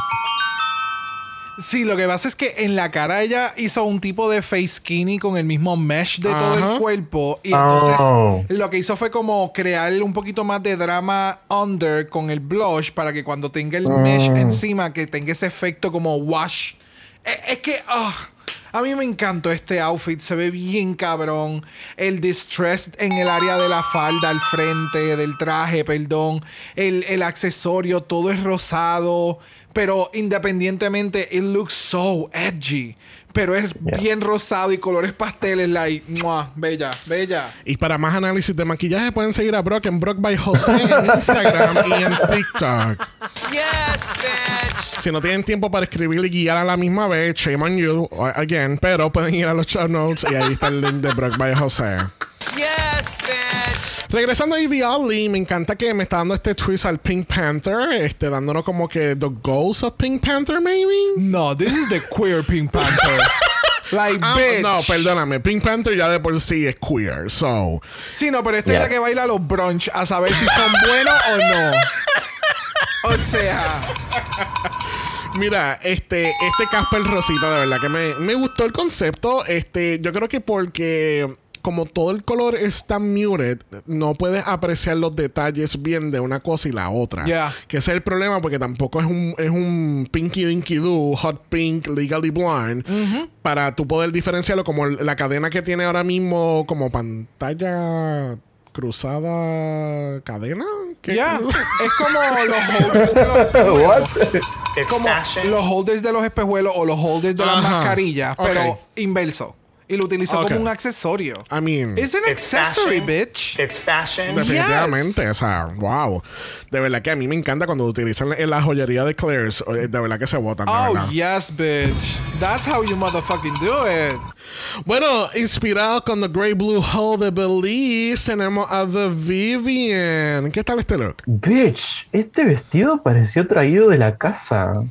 Sí, lo que pasa es que en la cara ella hizo un tipo de face skinny con el mismo mesh de todo el cuerpo. Y entonces Oh. lo que hizo fue como crear un poquito más de drama under con el blush para que cuando tenga el mesh encima, que tenga ese efecto como wash. E- Es, que ah, a mí me encantó este outfit. Se ve bien cabrón. El distress en el área de la falda, al frente del traje, perdón. El, el accesorio, todo es rosado. Pero independientemente, it looks so edgy. Pero es Yeah. bien rosado y colores pasteles, like, ¡mua! bella, bella. Y para más análisis de maquillaje pueden seguir a Brock en Brock by José en Instagram y en TikTok. Yes, bitch. Si no tienen tiempo para escribir y guiar a la misma vez, shame on you, again, pero pueden ir a los show notes y ahí está el link de Brock by José. Yes, bitch. Regresando a Evie Oddly, me encanta que me está dando este twist al Pink Panther, este, dándonos como que the ghost of Pink Panther, maybe. No, this is the queer Pink Panther. like, Ah, bitch. no, perdóname. Pink Panther ya de por sí es queer, so. Sí, no, pero esta es la que baila los brunch a saber si son buenos o no. O sea, Mira, este, este Casper Rosita, de verdad que me, me gustó el concepto. Este, yo creo que porque como todo el color está muted, no puedes apreciar los detalles bien de una cosa y la otra. Yeah. Que ese es el problema porque tampoco es un, es un Pinky Dinky Doo, Hot Pink, Legally Blonde, para tú poder diferenciarlo como la cadena que tiene ahora mismo como pantalla cruzada cadena. Ya. Es como los holders de los espejuelos. Como los holders de los espejuelos o los holders de las mascarillas, pero inverso. Y lo utilizó Ok. como un accesorio. I mean, Es un It's accessory, fashion. bitch. It's fashion. Definitivamente, o sea, wow. De verdad que a mí me encanta cuando utilizan en la joyería de Claire's. eh, De verdad que se botan, de Oh, yes, bitch. That's how you motherfucking do it. Bueno, inspirado con The Grey Blue Hole de Belize, tenemos a The Vivian. ¿Qué tal este look? Bitch, este vestido pareció traído de la casa.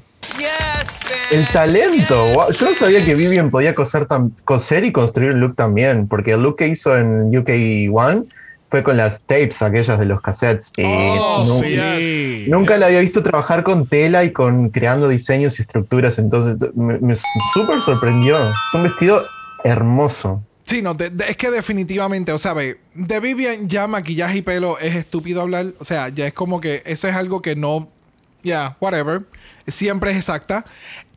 El talento. Wow, Yo no sabía que Vivian podía coser, tan- coser y construir un look también, porque el look que hizo en UK One fue con las tapes aquellas de los cassettes. Y Oh, nu- sí. Nunca la había visto trabajar con tela y con creando diseños y estructuras, entonces me, me súper sorprendió. Es un vestido hermoso. Sí, no, de- de- es que definitivamente, o sea, ve, de Vivian ya maquillaje y pelo es estúpido hablar. O sea, ya es como que eso es algo que no. Ya, whatever. Siempre es exacta.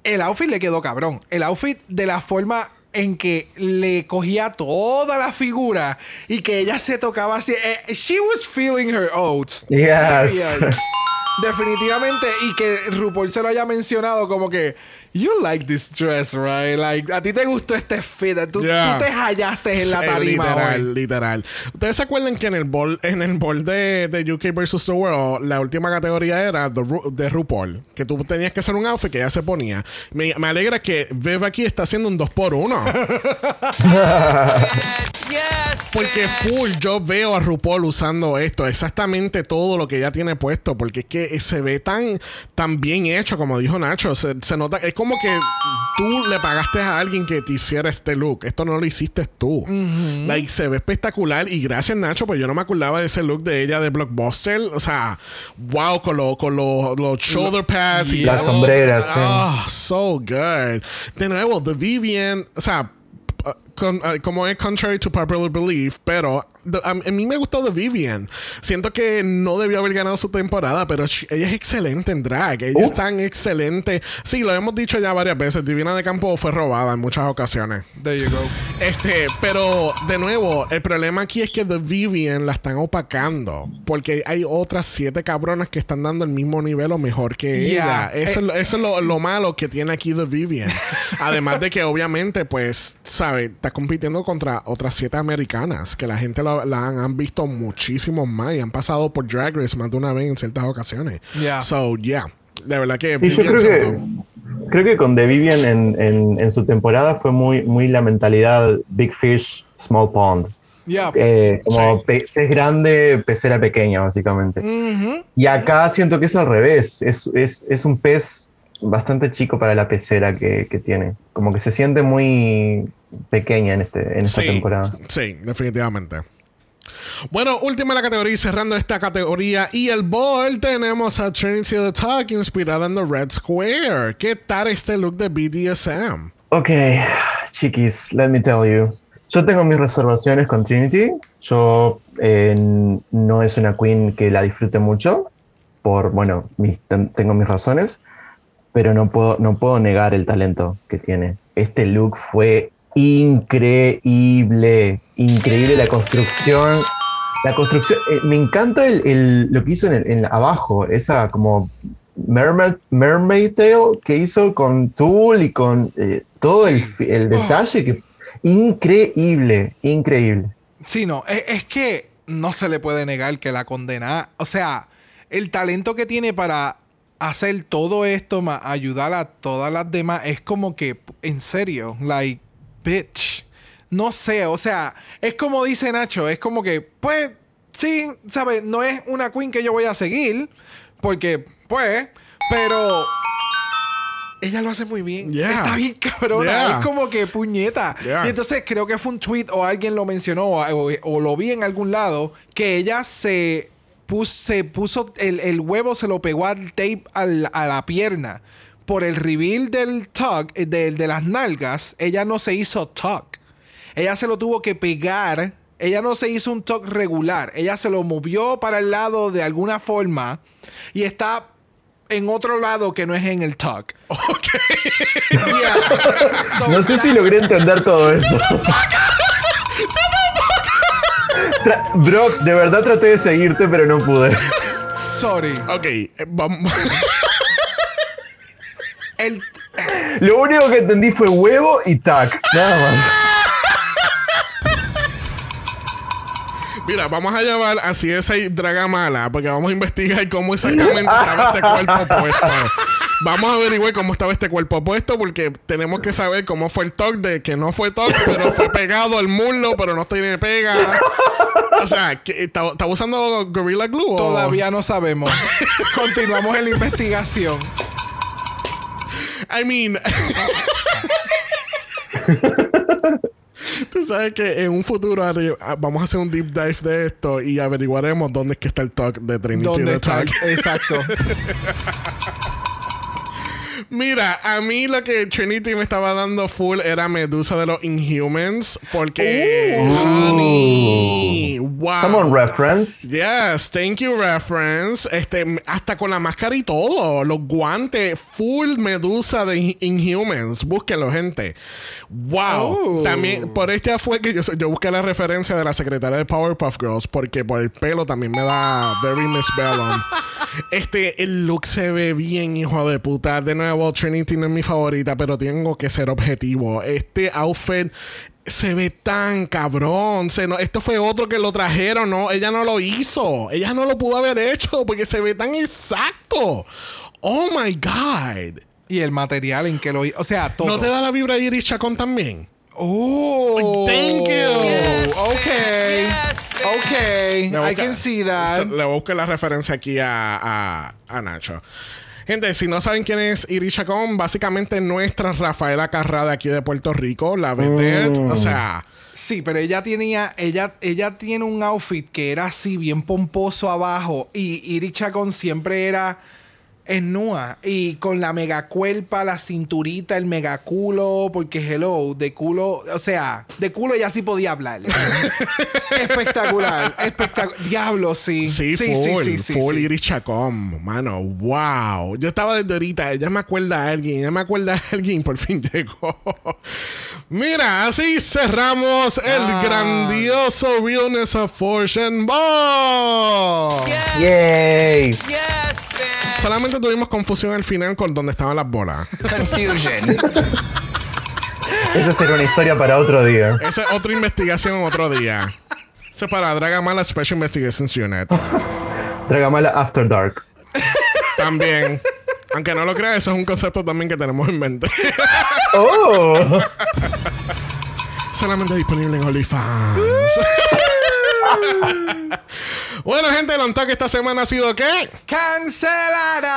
El outfit le quedó cabrón. El outfit de la forma en que le cogía toda la figura y que ella se tocaba así. eh, she was feeling her oats. Yes. Definitivamente, y que RuPaul se lo haya mencionado como que, you like this dress, right? Like, a ti te gustó este fit, tú, Yeah. tú te hallaste en la Sí, tarima literal, hoy. literal. ¿Ustedes se acuerdan que en el bowl, en el bowl de, de UK vs. The World, la última categoría era the Ru- de RuPaul? Que tú tenías que hacer un outfit que ella se ponía. Me, me alegra que Viv aquí está haciendo un 2x1. Yes, Porque full yo veo a RuPaul usando esto, exactamente todo lo que ella tiene puesto, porque es que se ve tan, tan bien hecho, como dijo Nacho, se, se nota, es como que tú le pagaste a alguien que te hiciera este look, esto no lo hiciste tú. Like, se ve espectacular y gracias Nacho, pues yo no me acordaba de ese look de ella de Blockbuster, o sea, wow, con, lo- con los los shoulder pads y Las sombreras, sí. Ah, so good. De nuevo, The Vivian, o sea, con- uh, como es contrary to popular belief, pero the- a, a mí me gustó The Vivian. Siento que no debió haber ganado su temporada, pero sh- ella es excelente en drag. Ella es tan excelente. Sí, lo hemos dicho ya varias veces. Divina de Campo fue robada en muchas ocasiones. There you go. Este, pero de nuevo, el problema aquí es que The Vivian la están opacando. Porque hay otras siete cabronas que están dando el mismo nivel o mejor que Yeah. ella. Eso, es lo- eso es lo, lo malo que tiene aquí The Vivian. Además de que, obviamente, pues, ¿sabes? Está compitiendo contra otras siete americanas que la gente lo- la han, han visto muchísimo más y han pasado por Drag Race más de una vez en ciertas ocasiones. Yeah. So, yeah. De verdad que Y yo creo que, creo que con The Vivian en, en- en su temporada fue muy, muy la mentalidad Big Fish, Small Pond. Yeah. Eh, como Sí. pe- pez grande, pecera pequeña, básicamente. Y acá siento que es al revés. Es, es, es un pez bastante chico para la pecera que, que tiene. Como que se siente muy pequeña en, este, en esta sí, temporada. Sí, definitivamente. Bueno, última la categoría y cerrando esta categoría y el ball tenemos a Trinity the Talk inspirada en The Red Square. ¿Qué tal este look de BDSM? Ok, chiquis, let me tell you. Yo tengo mis reservaciones con Trinity. Yo eh, no es una queen que la disfrute mucho. Por, bueno, mis- ten- tengo mis razones. Pero no puedo, no puedo negar el talento que tiene. Este look fue increíble. Increíble la construcción. La construcción. eh, me encanta el, el- lo que hizo en, el- en abajo. Esa como Mermaid, Mermaid Tail que hizo con Tool y con eh, todo el, el detalle que increíble, increíble. Sí, no, es, es que no se le puede negar que la condena, o sea, el talento que tiene para hacer todo esto, más ayudar a todas las demás, es como que, en serio, like, bitch. No sé, o sea, es como dice Nacho, es como que, pues, sí, ¿sabes? No es una queen que yo voy a seguir, porque, pues, pero ella lo hace muy bien. Yeah. Está bien cabrona. Yeah. Es como que puñeta. Yeah. Y entonces creo que fue un tweet o alguien lo mencionó o, o- o lo vi en algún lado que ella se puso, se puso el, el huevo se lo pegó al tape al- a la pierna. Por el reveal del tug, eh, del- de, las nalgas, ella no se hizo tug. Ella se lo tuvo que pegar. Ella no se hizo un tug regular. Ella se lo movió para el lado de alguna forma y está en otro lado que no es en el tug. Ok. Yeah. So, No sé si logré entender todo eso. Bro, de verdad traté de seguirte, pero no pude. Sorry. Ok, eh, vamos. El, Lo único que entendí fue huevo y tac. Nada más. Mira, vamos a llevar así esa Dragamala porque vamos a investigar cómo exactamente estaba este cuerpo puesto. Vamos a averiguar cómo estaba este cuerpo puesto porque tenemos que saber cómo fue el toque de que no fue toque, pero fue pegado al muslo, pero no tiene pega. O sea, que ¿estaba estaba usando Gorilla Glue? o- todavía no sabemos. Continuamos en la investigación. I mean. Tú sabes que en un futuro vamos a hacer un deep dive de esto y averiguaremos dónde es que está el talk de Trinity ¿Dónde está? Talk. Exacto. Mira, a mí lo que Trinity me estaba dando full era Medusa de los Inhumans. Porque. honey, wow. Come on, reference. Yes, thank you, reference. Este, hasta con la máscara y todo. Los guantes, full medusa de In- Inhumans. Búsquenlo, gente. Wow. Oh. También, por esta fue que yo, yo busqué la referencia de la secretaria de Powerpuff Girls. Porque por el pelo también me da Very Miss Bellum. Este, el look se ve bien, hijo de puta. De nuevo, Trinity no es mi favorita, pero tengo que ser objetivo. Este outfit se ve tan cabrón. Se no- esto fue otro que lo trajeron, ¿no? Ella no lo hizo. Ella no lo pudo haber hecho porque se ve tan exacto. Oh my God. Y el material en que lo hizo. O sea, todo. ¿No te da la vibra de Iris Chacón también? Oh, Thank you. Okay. Yes. Okay. I can see that. Le busco la referencia aquí a, a, a Nacho. Gente, si no saben quién es Iris Chacón, básicamente nuestra Rafaela Carrá de aquí de Puerto Rico, la vedette. O sea, Sí, pero ella tenía, ella, ella tiene un outfit que era así, bien pomposo abajo. Y Iri Chacón siempre era esnúa. Y con la mega cuerpa, la cinturita, el mega culo. Porque hello, de culo, o sea, de culo ella sí podía hablar. espectacular, espectacular. Diablo, sí. sí, sí, full, sí, sí, full sí. Iris Chacón, mano, wow. Yo estaba desde ahorita, ella me acuerda a alguien, ella me acuerda a alguien, por fin llegó. Mira, así cerramos el Ah. grandioso Realness of Fortune Ball. Yes, ¡Yay! yes. Solamente tuvimos confusión al final con dónde estaban las bolas. Confusion. Eso será una historia para otro día. Esa es otra investigación otro día. Eso es para Dragamala Special Investigations Unit. Dragamala After Dark. También. Aunque no lo creas, eso es un concepto también que tenemos en mente. ¡Oh! Solamente disponible en OnlyFans. Bueno, gente, el on-talk esta semana ha sido ¿qué? ¡Cancelada!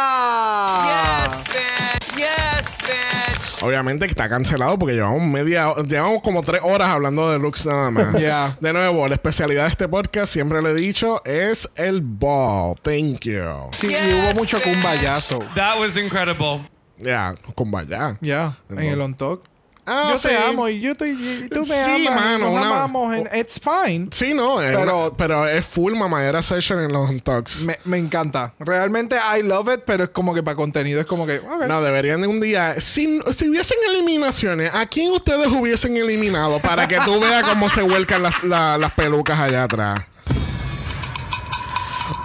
Yes, bitch. Yes, bitch. Obviamente que está cancelado porque llevamos media llevamos como tres horas hablando de looks nada más. Yeah. De nuevo, la especialidad de este podcast, siempre lo he dicho, es el ball. Thank you. Sí, y hubo mucho cumbayazo. That was incredible. Ya, con vaya. Ya, en el on talk. Ah, yo sí. te amo y, yo te, y tú me Sí, amas. mano, nos una- amamos. and it's fine. Sí, no, es Pero- una- pero es full mamadera session en los talks. Me, me encanta. Realmente I love it, pero es como que para contenido es como que. ok. No, deberían de un día. Si, si hubiesen eliminaciones, ¿a quién ustedes hubiesen eliminado? Para que tú veas cómo se vuelcan las, la- las pelucas allá atrás.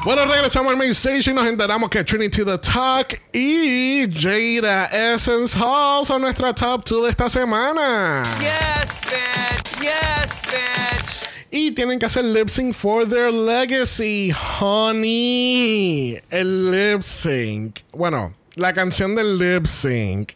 Bueno, regresamos al main stage y nos enteramos que Trinity the Talk y Jada Essence Hall son nuestra top 2 de esta semana. Yes, bitch. Yes, bitch. Y tienen que hacer lip sync for their legacy, honey. El lip sync. Bueno, la canción del lip sync.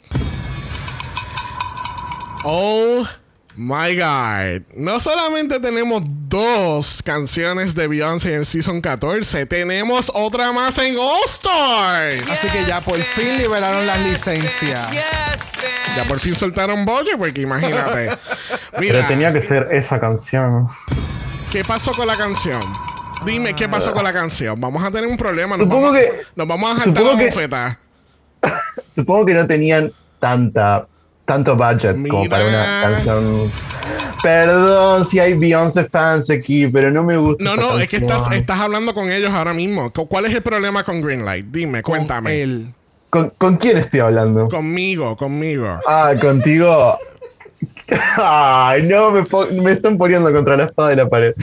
Oh my god. No solamente tenemos dos canciones de Beyoncé en el Season 14, tenemos otra más en All Stars. Así que ya por fin liberaron las licencias. Yes. Ya por fin soltaron Boye, porque imagínate. Pero tenía que ser esa canción. ¿Qué pasó con la canción? Dime, ¿qué pasó con la canción? Vamos a tener un problema. Nos Supongo vamos, que- Nos vamos a saltar la bofeta. Supongo que no tenían tanta tanto budget como para una canción. Perdón si hay Beyoncé fans aquí, pero no me gusta. No, no, es que estás, estás hablando con ellos ahora mismo. ¿Cu- ¿Cuál es el problema con Greenlight? Dime, Con cuéntame. ¿Con, con quién estoy hablando? Conmigo, conmigo. Ah, contigo. Ay, no, me, me están poniendo contra la espada de la pared.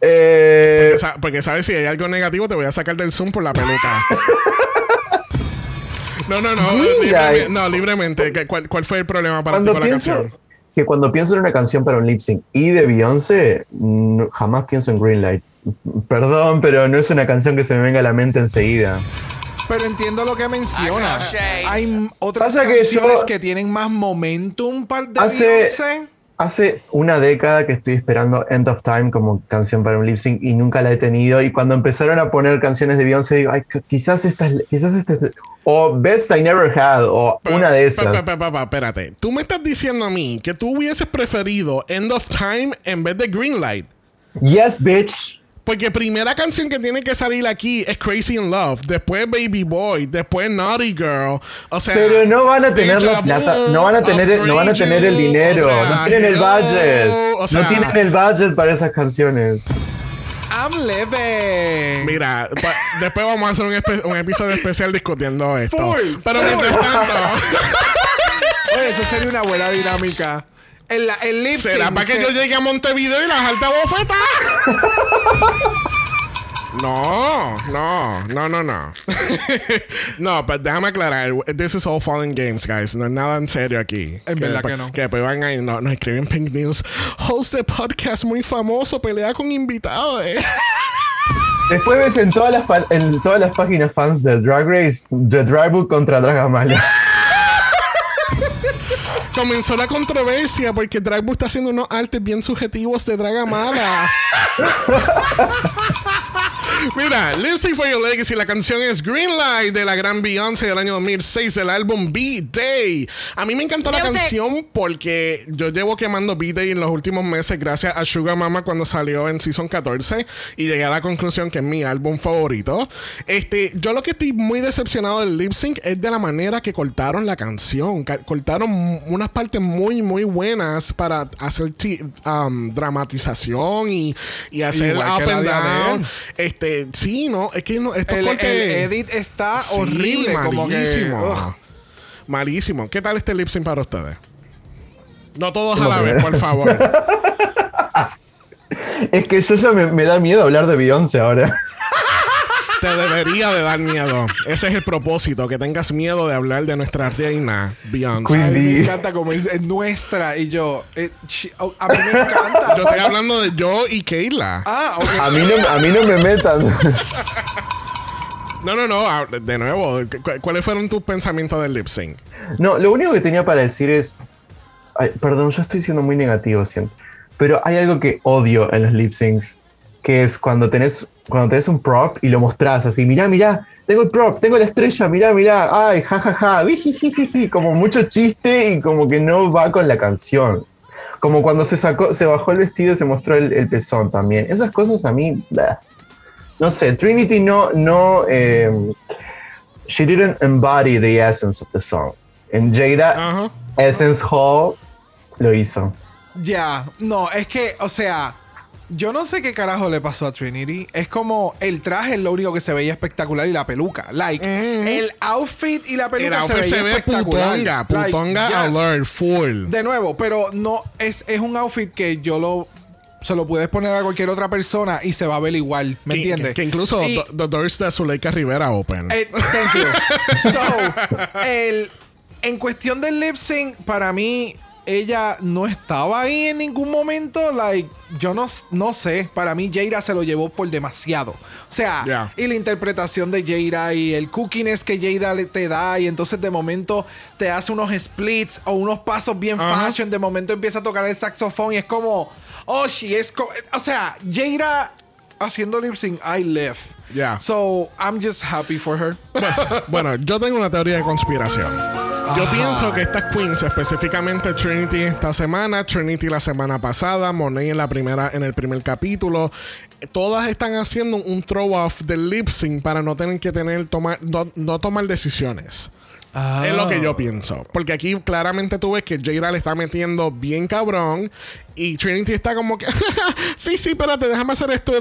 Eh, Sa- Porque sabes, si hay algo negativo, te voy a sacar del Zoom por la peluca. No, no, no. Eh. no, libremente. ¿Qué- ¿Cuál, cuál fue el problema para ti con la canción? que cuando pienso en una canción para un lip sync y de Beyoncé, no- jamás pienso en Greenlight. Perdón, pero no es una canción que se me venga a la mente enseguida. Pero entiendo lo que menciona. I got shade. Hay otras Pasa que canciones yo- que tienen más momentum para de Hace- Beyoncé. Hace una década que estoy esperando End of Time como canción para un lip sync y nunca la he tenido. Y cuando empezaron a poner canciones de Beyoncé, digo, Ay, qu- quizás estas, quizás este, o Best I Never Had, o Pa- una de esas. pa- pa- espérate. Tú me estás diciendo a mí que tú hubieses preferido End of Time en vez de Greenlight. Yes, bitch. Porque primera canción que tiene que salir aquí es Crazy in Love, después Baby Boy, después Naughty Girl. O sea, Pero no van a tener la plata, no van a tener, no van a tener el dinero, o sea, no tienen el budget, o sea- no tienen el budget para esas canciones. I'm living. Mira, pa- después vamos a hacer un, espe- un episodio especial discutiendo esto. Full, Pero full. mientras tanto, Oye, eso sería una buena dinámica. El, el lip será para que se- yo llegue a Montevideo y las alta bofeta. No, no, no, no, no. no, pero déjame aclarar. This is all fun and games, guys. No es nada en serio aquí. En verdad que no. Que después van ahí, no, nos escriben Pink News. Host de podcast muy famoso, pelea con invitados. eh. Después ves en todas las, en todas las páginas fans de Drag Race, The Drag Book contra Dragamalia. Comenzó la controversia porque Dragbu está haciendo unos artes bien subjetivos de Dragamala. Mira, Lip Sync for Your Legacy, la canción es Green Light de la gran Beyoncé del año 2006 del álbum B-Day. A mí me encantó la canción porque yo llevo quemando B-Day en los últimos meses gracias a Sugar Mama cuando salió en Season 14 y llegué a la conclusión que es mi álbum favorito. Este, yo lo que estoy muy decepcionado del lip sync es de la manera que cortaron la canción. Ca- cortaron unas partes muy, muy buenas para hacer um, dramatización y, y hacer Igual up and down. Este, sí, no, es que no, estos El, cortes- el edit está Sí, horrible, como que. malísimo. Malísimo. ¿Qué tal este lip sync para ustedes? No todos a ¿Cómo la vez, por favor. Es que yo ya me, me da miedo hablar de Beyoncé ahora. Te debería de dar miedo. Ese es el propósito, que tengas miedo de hablar de nuestra reina Beyoncé. Me encanta como es, es nuestra y yo. eh, oh, a mí me encanta. Yo estoy hablando de yo y Keila. Ah, ok. A mí no, a mí no me metan. No, no, no. ah, De nuevo, ¿cu- ¿cuáles fueron tus pensamientos del lip sync? No, lo único que tenía para decir es. ay, perdón, yo estoy siendo muy negativo, siento. Pero hay algo que odio en los lip syncs, que es cuando tenés, cuando tenés un prop y lo mostrás así, mirá, mirá, tengo el prop, tengo la estrella, mirá, mirá, ay, jajaja, ja, como mucho chiste y como que no va con la canción. Como cuando se sacó, se bajó el vestido y se mostró el, el pezón también. Esas cosas a mí, no sé, Trinity no, no, eh, she didn't embody the essence of the song. En Jada. Essence Hall lo hizo. Ya, no, es que, o sea, yo no sé qué carajo le pasó a Trinity. Es como el traje es lo único que se veía espectacular y la peluca. Like, el outfit y la El peluca se outfit veía se ve espectacular. putonga, Like, yes. alert, full. De nuevo, pero no, es, es un outfit que yo lo. Se lo puedes poner a cualquier otra persona y se va a ver igual. ¿Me entiendes? Que, que incluso Y- the, the doors de Zuleika Rivera open. Eh, thank you. So, el, en cuestión del lip sync, para mí, ella no estaba ahí en ningún momento. Like, yo no, no sé. Para mí, Jaira se lo llevó por demasiado. O sea, Yeah. y la interpretación de Jaira y el cookiness que Jaira le- te da. Y entonces, de momento, te hace unos splits o unos pasos bien Ajá. fashion. De momento empieza a tocar el saxofón y es como, oh, she es. O sea, Jaira haciendo lip sync, I live. Yeah. So, I'm just happy for her. Bueno, yo tengo una teoría de conspiración. Yo pienso que estas queens, específicamente Trinity esta semana, Trinity la semana pasada, Monet en la primera, en el primer capítulo, todas están haciendo un throw off del lip sync para no tener que tener tomar, no, no tomar decisiones. Es lo que yo pienso. Porque aquí claramente tú ves que Jaira le está metiendo bien cabrón. Y Trinity está como que. sí, sí, espérate, déjame hacer esto.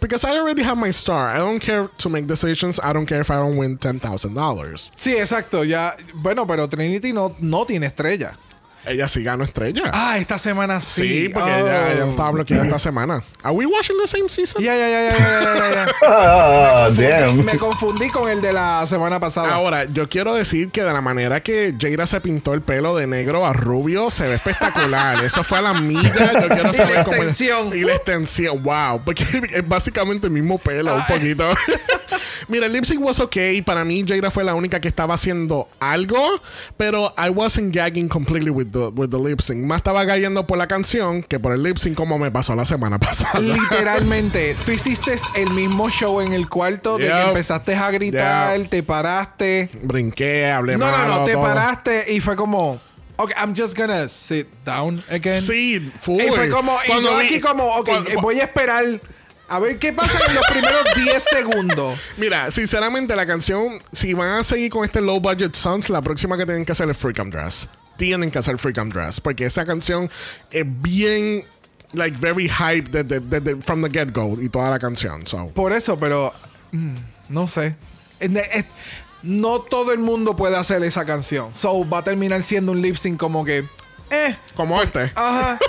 Because I already have my star. I don't care to make decisions. I don't care if I don't win $10,000. Sí, exacto. Ya, bueno, pero Trinity no, no tiene estrella. Ella sí ganó estrella. Ah, esta semana sí. sí, porque Oh. ella, ella no estaba bloqueada esta semana. Are we watching the same season? Ya, ya, ya, ya. Ah. Me confundí con el de la semana pasada. Ahora, yo quiero decir que de la manera que Jaira se pintó el pelo de negro a rubio, se ve espectacular. Eso fue a la milla. Yo quiero Y saber la cómo- extensión. Y la extensión. Wow. Porque es básicamente el mismo pelo, un poquito. Mira, el lip sync was okay. Para mí, Jaira fue la única que estaba haciendo algo, pero I wasn't gagging completely with the, with the lip sync. Más estaba gaggando por la canción que por el lip sync, como me pasó la semana pasada. Literalmente, tú hiciste el mismo show en el cuarto de que empezaste a gritar, Yep. te paraste. Brinqué, hablé No, no, malo, no, te todo. paraste y fue como, ok, I'm just gonna sit down again. Sí, full. Y fue como, y yo aquí como, ok, cuando- eh, voy a esperar a ver qué pasa en los primeros 10 segundos. Mira, sinceramente, la canción, si van a seguir con este low budget songs, la próxima que tienen que hacer es Freakum Dress. Tienen que hacer Freakum Dress. Porque esa canción es bien, like, very hype desde, desde- from the get-go y toda la canción. So. Por eso, pero mm, no sé. Es- no todo el mundo puede hacer esa canción. So va a terminar siendo un lip sync como que, eh, Como este. ajá.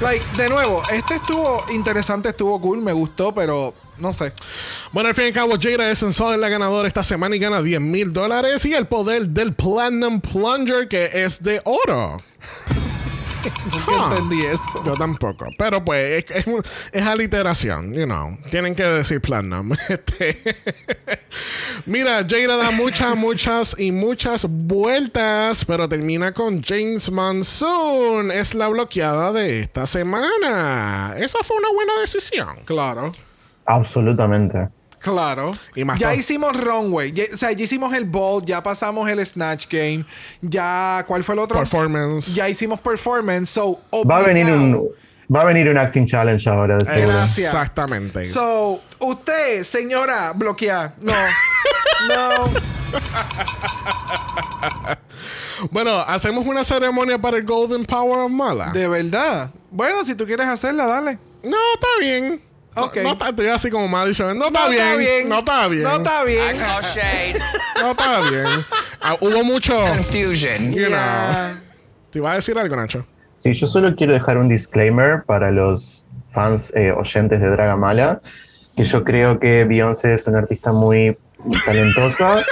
Like, de nuevo, este estuvo interesante, estuvo cool, me gustó, pero no sé. Bueno, al fin y al cabo, Jada Essence es la ganadora esta semana y gana 10 mil dólares. Y el poder del Platinum Plunger, que es de oro. Nunca entendí eso. Yo tampoco. Pero pues es, es, un- es aliteración, you know. Tienen que decir platinum. Este, Mira, Jada da muchas, muchas y muchas vueltas, pero termina con James Monsoon. Es la bloqueada de esta semana. Esa fue una buena decisión. Claro. Absolutamente. Claro. Y más ya todo. hicimos runway. Ya- o sea, ya hicimos el ball, ya pasamos el snatch game. Ya, ¿cuál fue el otro? Performance. Ya hicimos performance. So, Va a venir un, va a venir un acting challenge ahora, de seguro. Gracias. Exactamente. So, usted, señora, bloquea. No. no. Bueno, hacemos una ceremonia para el Golden Power of Mala. De verdad. Bueno, si tú quieres hacerla, dale. No, está bien. No- Ok. No, está- estoy así como mal dicho. No está bien. No está bien. No está bien. No está bien. Ah, hubo mucho. Confusion. You know. Yeah. ¿Te iba a decir algo, Nacho? Sí, yo solo quiero dejar un disclaimer para los fans eh, oyentes de Dragamala, que yo creo que Beyoncé es una artista muy talentosa,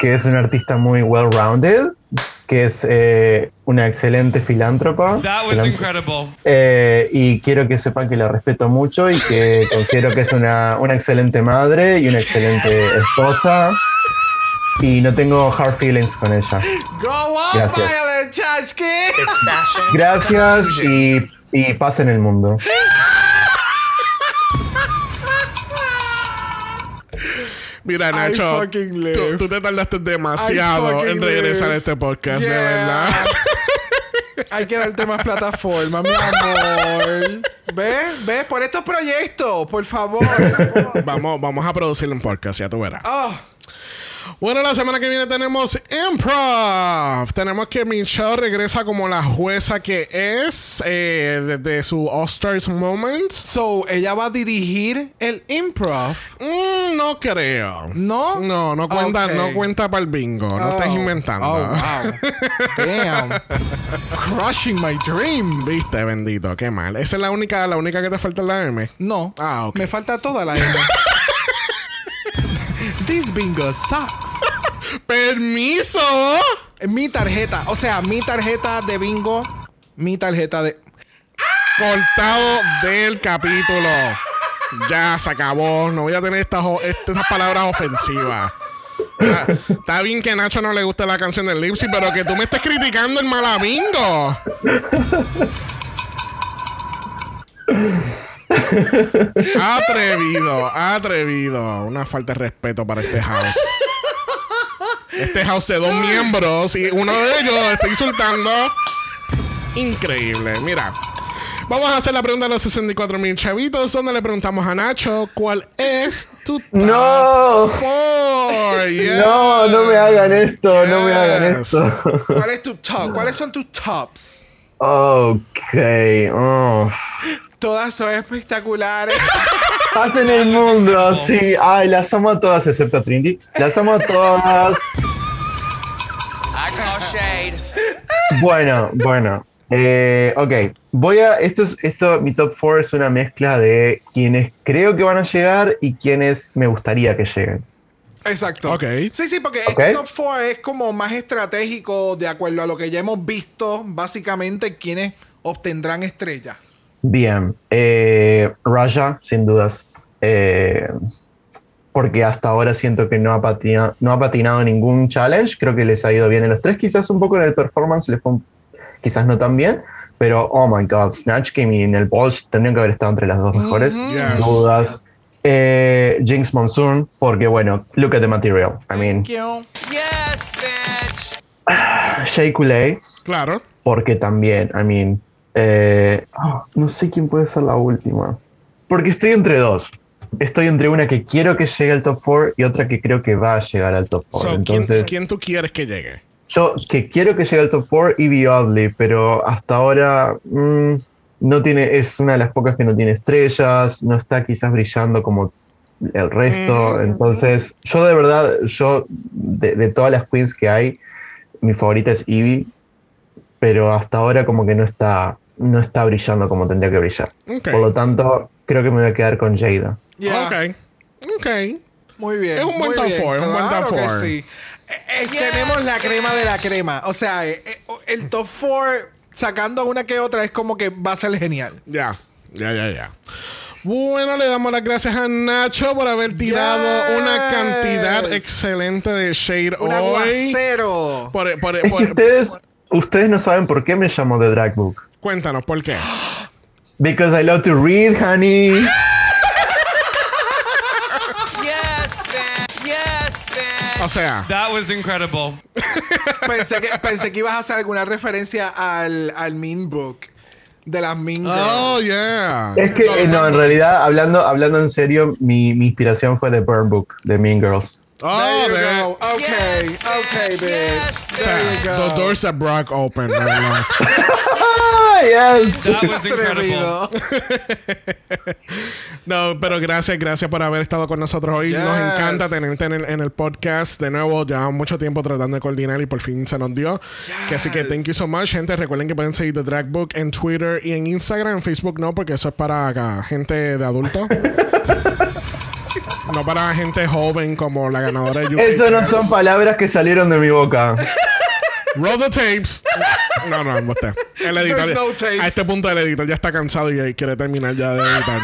que es una artista muy well-rounded, que es eh, una excelente filántropa. That was incredible. Eh, y quiero que sepan que la respeto mucho y que considero que es una, una excelente madre y una excelente esposa. Y no tengo hard feelings con ella. Go on, Gracias. Violet Chachki. It's fashion. Gracias y, y paz en el mundo. Mira, Nacho. Tú, tú te tardaste demasiado en regresar live. a este podcast, de verdad. Hay que darte más plataforma, mi amor. ¿Ves? ¿Ves? Por estos proyectos, por favor. vamos, vamos a producir un podcast, ya tú verás. Oh, Bueno, la semana que viene tenemos Improv. Tenemos que Michelle regresa como la jueza que es eh, desde su All Stars Moment. so, ella va a dirigir el improv. Mm, no creo. ¿No? No, no cuenta, no cuenta para el bingo. No Oh. estás inventando. Oh, wow. Damn. Crushing my dreams. Viste, bendito, qué mal. Esa es la única, la única que te falta en la M. No. Ah, ok. Me falta toda la M. Bingo sucks. ¡Permiso! Mi tarjeta, o sea, mi tarjeta de bingo, mi tarjeta de. Cortado del capítulo. Ya se acabó. No voy a tener estas, estas palabras ofensivas. Está, está bien que a Nacho no le guste la canción del Lipsy, pero que tú me estés criticando el malabingo. Atrevido, atrevido. Una falta de respeto para este house. Este house de dos miembros y uno de ellos está insultando. Increíble. Mira, vamos a hacer la pregunta de los 64 mil chavitos, donde le preguntamos a Nacho cuál es tu top No. four? Yes. No, no me hagan esto, no me hagan esto. ¿Cuál es tu top? ¿Cuáles son tus tops? Ok. oh. Todas son espectaculares. Paz en el mundo, sí. Ay, las amo a todas, excepto a Trinity. Las amo a todas. Bueno, bueno. Eh, ok. Voy a. Esto es. Esto, mi top 4 es una mezcla de quienes creo que van a llegar y quienes me gustaría que lleguen. Exacto. Ok. Sí, sí, porque este top 4 es como más estratégico de acuerdo a lo que ya hemos visto, básicamente, quienes obtendrán estrellas. Bien. Eh, Raja, sin dudas. Eh, porque hasta ahora siento que no ha, patina- no ha patinado ningún challenge. Creo que les ha ido bien en los tres. Quizás un poco en el performance les fue un- quizás no tan bien. Pero, oh my god, Snatch Game y en el Balls tendrían que haber estado entre las dos mejores. Sin dudas. Eh, Jinx Monsoon, porque bueno, look at the material. I mean, Thank you. Yes, bitch. Shea Claro. porque también, I mean, eh, oh, no sé quién puede ser la última. Porque estoy entre dos. Estoy entre una que quiero que llegue al top 4 y otra que creo que va a llegar al top 4. So, ¿quién, Entonces, quién tú quieres que llegue? yo que quiero que llegue al top 4 y Be Oddly, pero hasta ahora mm, no tiene, es una de las pocas que no tiene estrellas, no está quizás brillando como el resto. Entonces, yo de verdad, yo de, de todas las queens que hay, mi favorita es Evie, pero hasta ahora como que no está, no está brillando como tendría que brillar. Por lo tanto, creo que me voy a quedar con Jada. Yeah. Ok. Ok. Muy bien. Es un buen top bien. four, es un buen Claro top que four. sí. Eh, eh, Tenemos la crema de la crema. O sea, eh, eh, el top 4 sacando una que otra es como que va a ser genial. Ya, ya, ya, ya. Bueno, le damos las gracias a Nacho por haber tirado Yes. una cantidad excelente de shade Un hoy. aguacero. Por, por- Es por- que ustedes, ustedes no saben por qué me llamo The Drag Book. Cuéntanos, ¿por qué? Because I love to read, honey. Yes, bitch. Yes. O sea, That was incredible. Pensé que, pensé que ibas a hacer alguna referencia al, al Mean Book. De las Mean Girls. oh, yeah. Es que, eh, no, en realidad, hablando, hablando en serio, mi, mi inspiración fue The Burn Book de Mean Girls. Oh, There you go. Okay, Yes, okay, yes, bitch. o There sea, you the go. doors that Brock opened. yes. No, pero gracias, gracias por haber estado con nosotros hoy. Nos encanta tenerte en el, en el podcast. De nuevo, llevamos mucho tiempo tratando de coordinar y por fin se nos dio. Que así que thank you so much, gente. Recuerden que pueden seguir The Drag Book en Twitter y en Instagram. En Facebook no, porque eso es para acá, gente de adulto. no para gente joven como la ganadora de. Eso no son palabras que salieron de mi boca. Roll the tapes. No, no, no está. El editor. No tapes. A este punto el editor ya está cansado y quiere terminar ya de editar.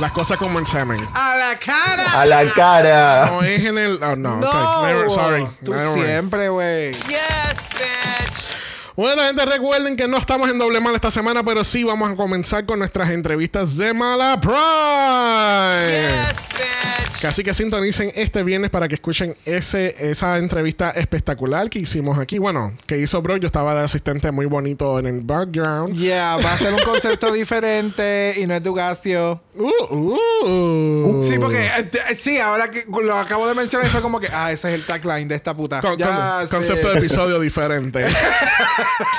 Las cosas como el semen. A la cara. A la cara. No es en el. Oh, no, No. ok. Never- sorry. Tú Never siempre, güey. Yes, bitch. Bueno, gente, recuerden que no estamos en doble mal esta semana, pero sí vamos a comenzar con nuestras entrevistas de Mala Pride. Yes, bitch. Así que sintonicen este viernes para que escuchen ese, esa entrevista espectacular que hicimos aquí. Bueno, que hizo Bro. Yo estaba de asistente muy bonito en el background. Yeah, va a ser un concepto diferente y no es Dugasio. Uh, uh. Sí, porque eh, eh, sí, ahora que lo acabo de mencionar fue como que, ah, ese es el tagline de esta puta. Con- Ya con- sé. concepto de episodio diferente.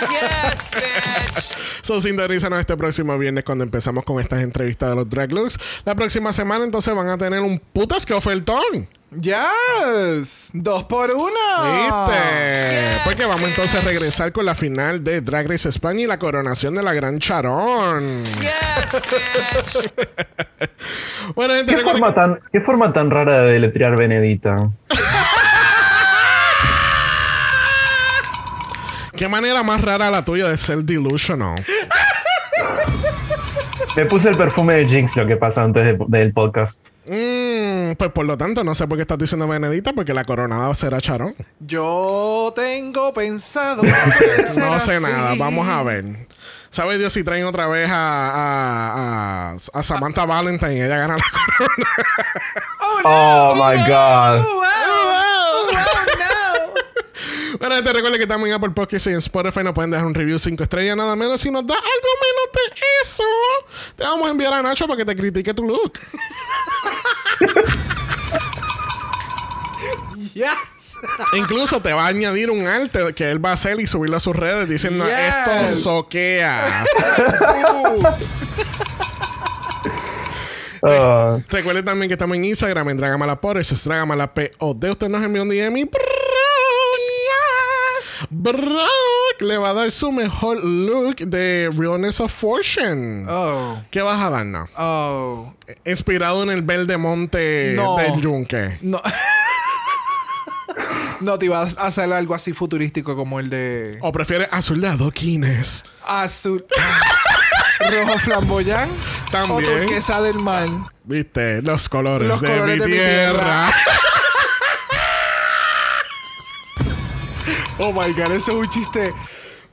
Yes, bitch. So, sintonízanos este próximo viernes cuando empezamos con estas entrevistas de los drag looks. La próxima semana entonces van a tener un putas que ofertón. Yes, dos por uno. ¿Viste? Porque vamos entonces a regresar con la final de Drag Race España y la coronación de la Gran Charón. Yes, bitch. Bueno, gente, ¿Qué forma, tan, ¿Qué forma tan rara de deletrear Benedita? ¿qué manera más rara la tuya de ser delusional? Me puse el perfume de Jinx, lo que pasa antes de- del podcast. Mm, pues por lo tanto, no sé por qué estás diciendo Benedita, porque la coronada será Charón. Yo tengo pensado. que No sé así. nada, vamos a ver. ¿Sabe Dios si traen otra vez a, a, a, a Samantha Valentine y ella gana la corona? Oh my god. Wow. Bueno, te recuerda que estamos en Apple Podcast y en Spotify. Nos pueden dejar un review 5 estrellas, nada menos. Si nos da algo menos de eso, te vamos a enviar a Nacho para que te critique tu look. Yes. Incluso te va a añadir un arte que él va a hacer y subirlo a sus redes diciendo Yes. esto soquea. Recuerden también que estamos en Instagram en Dragamalapod. Eso es Dragamalapod. Usted nos envió un DM y Brock, Brock le va a dar su mejor look de Realness of Fortune. Oh. ¿Qué vas a darnos? Oh. Inspirado en el verde monte No. del yunque. No. no te ibas a hacer algo así futurístico como el de ¿O prefieres azul de adoquines? azul, rojo flamboyán También. o turquesa del mar. ¿Viste? Los colores, Los de, colores mi de mi tierra. tierra. Oh my god, eso es un chiste.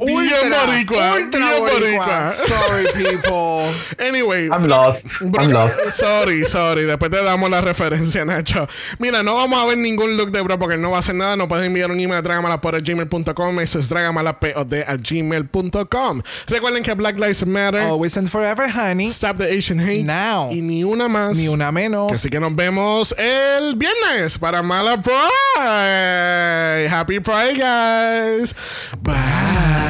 Bien boricua, ultra bien boricua. Sorry, people. anyway. I'm lost. Bro- I'm lost. Sorry, sorry. Después te damos la referencia, Nacho. Mira, no vamos a ver ningún look de bro porque él no va a hacer nada. No puedes enviar un email a dragamalapod.gmail.com. Eso es dragamalapod a gmail.com. Recuerden que Black Lives Matter. Always and forever, honey. Stop the Asian Hate. Now. Y ni una más. Ni una menos. Así que nos vemos el viernes para Mala Pride. Happy Pride, guys. Bye.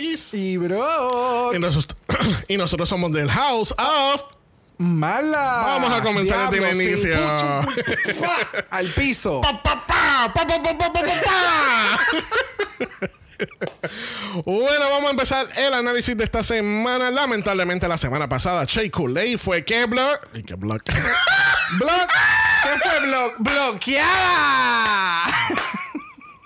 Y Bro. Y, nosotros somos del House of Mala. Vamos a comenzar Diablo, el inicio. Al piso. Bueno, vamos a empezar el análisis de esta semana. Lamentablemente, la semana pasada, Che Kulei fue que blog. ¿Y que blog? ¿Qué fue blog? ¡Bloqueada!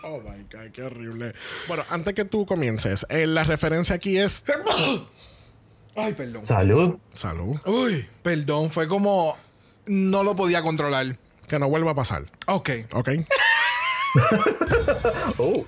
Oh my qué horrible. Bueno, antes que tú comiences, eh, la referencia aquí es. Ay, perdón. Salud. Salud. Uy, perdón, fue como no lo podía controlar. Que no vuelva a pasar. Ok. ¿Ok? Oh.